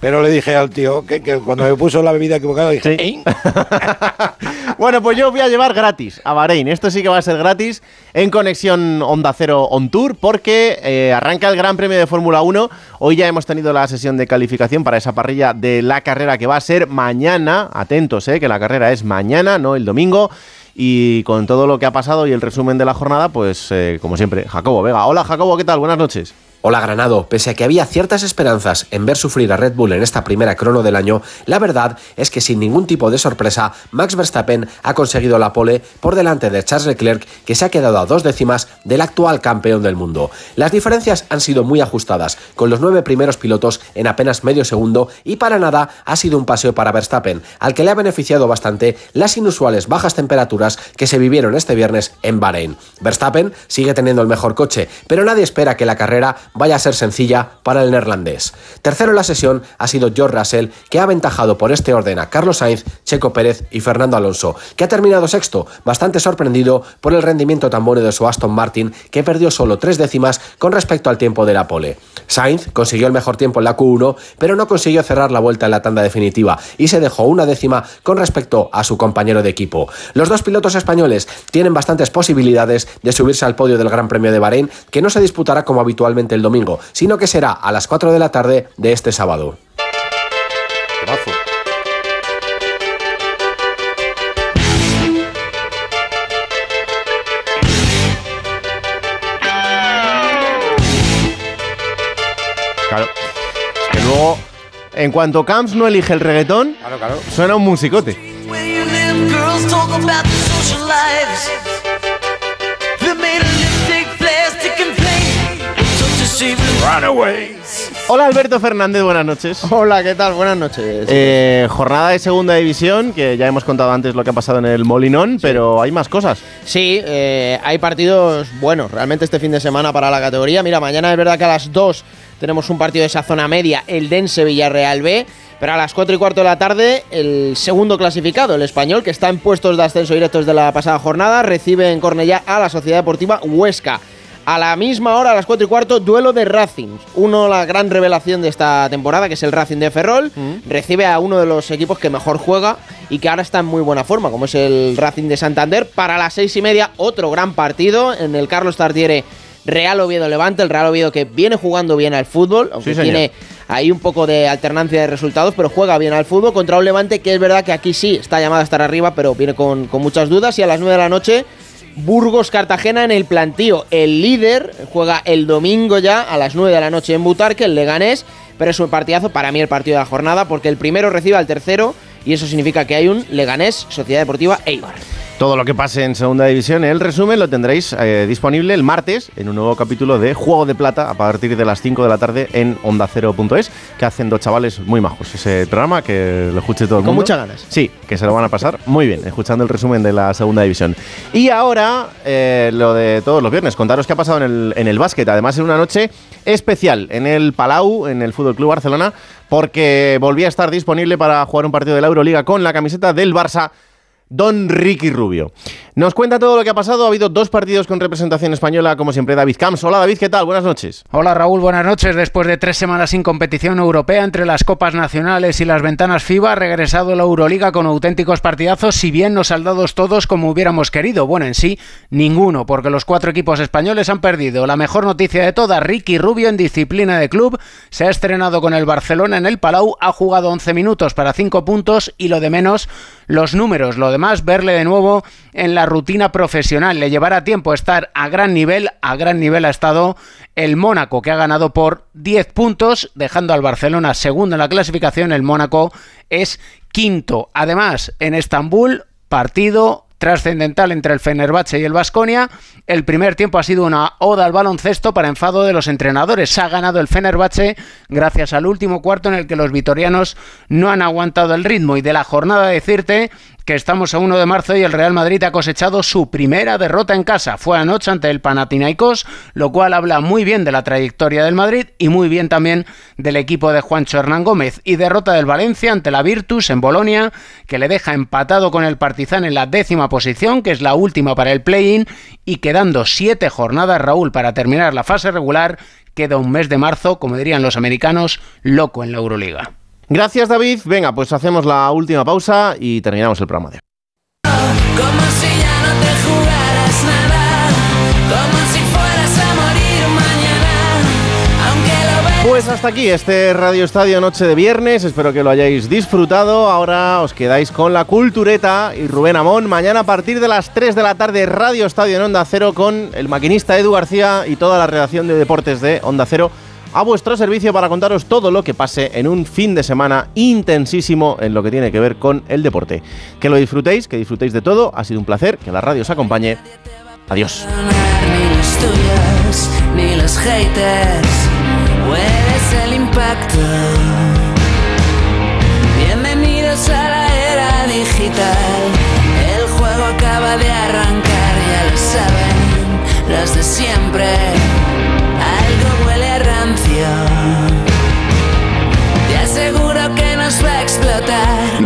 pero le dije al tío que, que cuando me puso la bebida equivocada dije, "Ey".
Bueno, pues yo voy a llevar gratis a Bahrein. Esto sí que va a ser gratis en conexión Onda Cero On Tour porque eh, arranca el Gran Premio de Fórmula 1. Hoy ya hemos tenido la sesión de calificación para esa parrilla de la carrera que va a ser mañana. Atentos, eh, que la carrera es mañana, no el domingo. Y con todo lo que ha pasado y el resumen de la jornada, pues eh, como siempre, Jacobo Vega. Hola Jacobo, ¿qué tal? Buenas noches.
Hola Granado, pese a que había ciertas esperanzas en ver sufrir a Red Bull en esta primera crono del año, la verdad es que sin ningún tipo de sorpresa, Max Verstappen ha conseguido la pole por delante de Charles Leclerc, que se ha quedado a dos décimas del actual campeón del mundo. Las diferencias han sido muy ajustadas, con los nueve primeros pilotos en apenas medio segundo y para nada ha sido un paseo para Verstappen, al que le ha beneficiado bastante las inusuales bajas temperaturas que se vivieron este viernes en Bahrein. Verstappen sigue teniendo el mejor coche, pero nadie espera que la carrera vaya a ser sencilla para el neerlandés. Tercero en la sesión ha sido George Russell, que ha aventajado por este orden a Carlos Sainz, Checo Pérez y Fernando Alonso, que ha terminado sexto, bastante sorprendido por el rendimiento tan bueno de su Aston Martin, que perdió solo tres décimas con respecto al tiempo de la pole. Sainz consiguió el mejor tiempo en la Q1, pero no consiguió cerrar la vuelta en la tanda definitiva y se dejó una décima con respecto a su compañero de equipo. Los dos pilotos españoles tienen bastantes posibilidades de subirse al podio del Gran Premio de Bahrein, que no se disputará como habitualmente el domingo, sino que será a las 4 de la tarde de este sábado.
Claro. Es que luego, en cuanto Camps no elige el reggaetón, suena un musicote.
Runaways.
Hola Alberto Fernández, buenas noches.
Hola, ¿qué tal? Buenas noches.
Eh, jornada de segunda división, que ya hemos contado antes lo que ha pasado en el Molinón, pero hay más cosas.
Sí, eh, hay partidos buenos realmente este fin de semana para la categoría. Mira, mañana es verdad que a las 2 tenemos un partido de esa zona media, el Dense Villarreal B. Pero a las 4 y cuarto de la tarde, el segundo clasificado, el español, que está en puestos de ascenso directos de la pasada jornada, recibe en Cornellá a la Sociedad Deportiva Huesca. A la misma hora, a las 4 y cuarto, duelo de Racing. Uno, la gran revelación de esta temporada, que es el Racing de Ferrol, recibe a uno de los equipos que mejor juega y que ahora está en muy buena forma, como es el Racing de Santander. Para las 6 y media, otro gran partido en el Carlos Tartiere. Real Oviedo Levante, el Real Oviedo que viene jugando bien al fútbol, aunque
Sí,
tiene ahí un poco de alternancia de resultados, pero juega bien al fútbol contra un Levante que es verdad que aquí sí está llamado a estar arriba, pero viene con, con muchas dudas. Y a las 9 de la noche, Burgos Cartagena en el plantío. El líder juega el domingo ya a las 9 de la noche en Butarque, el Leganés, pero es un partidazo para mí el partido de la jornada porque el primero recibe al tercero y eso significa que hay un Leganés Sociedad Deportiva Eibar.
Todo lo que pase en segunda división, el resumen lo tendréis eh, disponible el martes en un nuevo capítulo de Juego de Plata a partir de las 5 de la tarde en ondacero.es, que hacen dos chavales muy majos. Ese programa que lo escuche todo el
Con
mundo.
muchas ganas.
Sí, que se lo van a pasar muy bien, escuchando el resumen de la segunda división. Y ahora, eh, lo de todos los viernes, contaros qué ha pasado en el, en el básquet. Además, en una noche especial en el Palau, en el Fútbol Club Barcelona, porque volvía a estar disponible para jugar un partido de la Euroliga con la camiseta del Barça. Don Ricky Rubio. Nos cuenta todo lo que ha pasado. Ha habido dos partidos con representación española, como siempre, David Camps. Hola David, ¿qué tal? Buenas noches.
Hola Raúl, buenas noches. Después de tres semanas sin competición europea entre las copas nacionales y las ventanas FIBA, ha regresado la Euroliga con auténticos partidazos, si bien no saldados todos como hubiéramos querido. Bueno, en sí, ninguno, porque los cuatro equipos españoles han perdido. La mejor noticia de todas, Ricky Rubio en disciplina de club, se ha estrenado con el Barcelona en el Palau, ha jugado 11 minutos para 5 puntos y lo de menos, los números. Lo demás, verle de nuevo en la rutina profesional. Le llevará tiempo estar a gran nivel, a gran nivel ha estado el Mónaco, que ha ganado por 10 puntos, dejando al Barcelona segundo en la clasificación. El Mónaco es quinto. Además, en Estambul, partido trascendental entre el Fenerbahce y el Vasconia. El primer tiempo ha sido una oda al baloncesto para enfado de los entrenadores. Se ha ganado el Fenerbahce gracias al último cuarto en el que los vitorianos no han aguantado el ritmo. Y de la jornada decirte que estamos a 1 de marzo y el Real Madrid ha cosechado su primera derrota en casa. Fue anoche ante el Panathinaikos, lo cual habla muy bien de la trayectoria del Madrid y muy bien también del equipo de Juancho Hernán Gómez. Y derrota del Valencia ante la Virtus en Bolonia, que le deja empatado con el Partizan en la décima posición, que es la última para el play-in, y quedando siete jornadas, Raúl, para terminar la fase regular, queda un mes de marzo, como dirían los americanos, loco en la Euroliga.
Gracias David. Venga, pues hacemos la última pausa y terminamos el programa de hoy.
Como si ya no te jugaras nada, como si fueras a morir mañana, aunque lo
Pues hasta aquí este Radio Estadio Noche de Viernes. Espero que lo hayáis disfrutado. Ahora os quedáis con la cultureta y Rubén Amón. Mañana a partir de las 3 de la tarde, Radio Estadio en Onda Cero con el maquinista Edu García y toda la redacción de deportes de Onda Cero a vuestro servicio para contaros todo lo que pase en un fin de semana intensísimo en lo que tiene que ver con el deporte. Que lo disfrutéis, que disfrutéis de todo. Ha sido un placer. Que la radio os acompañe. Adiós.
Bienvenidos a la era digital. El juego acaba de arrancar, ya lo saben los de siempre.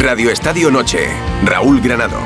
Radio Estadio Noche. Raúl Granado.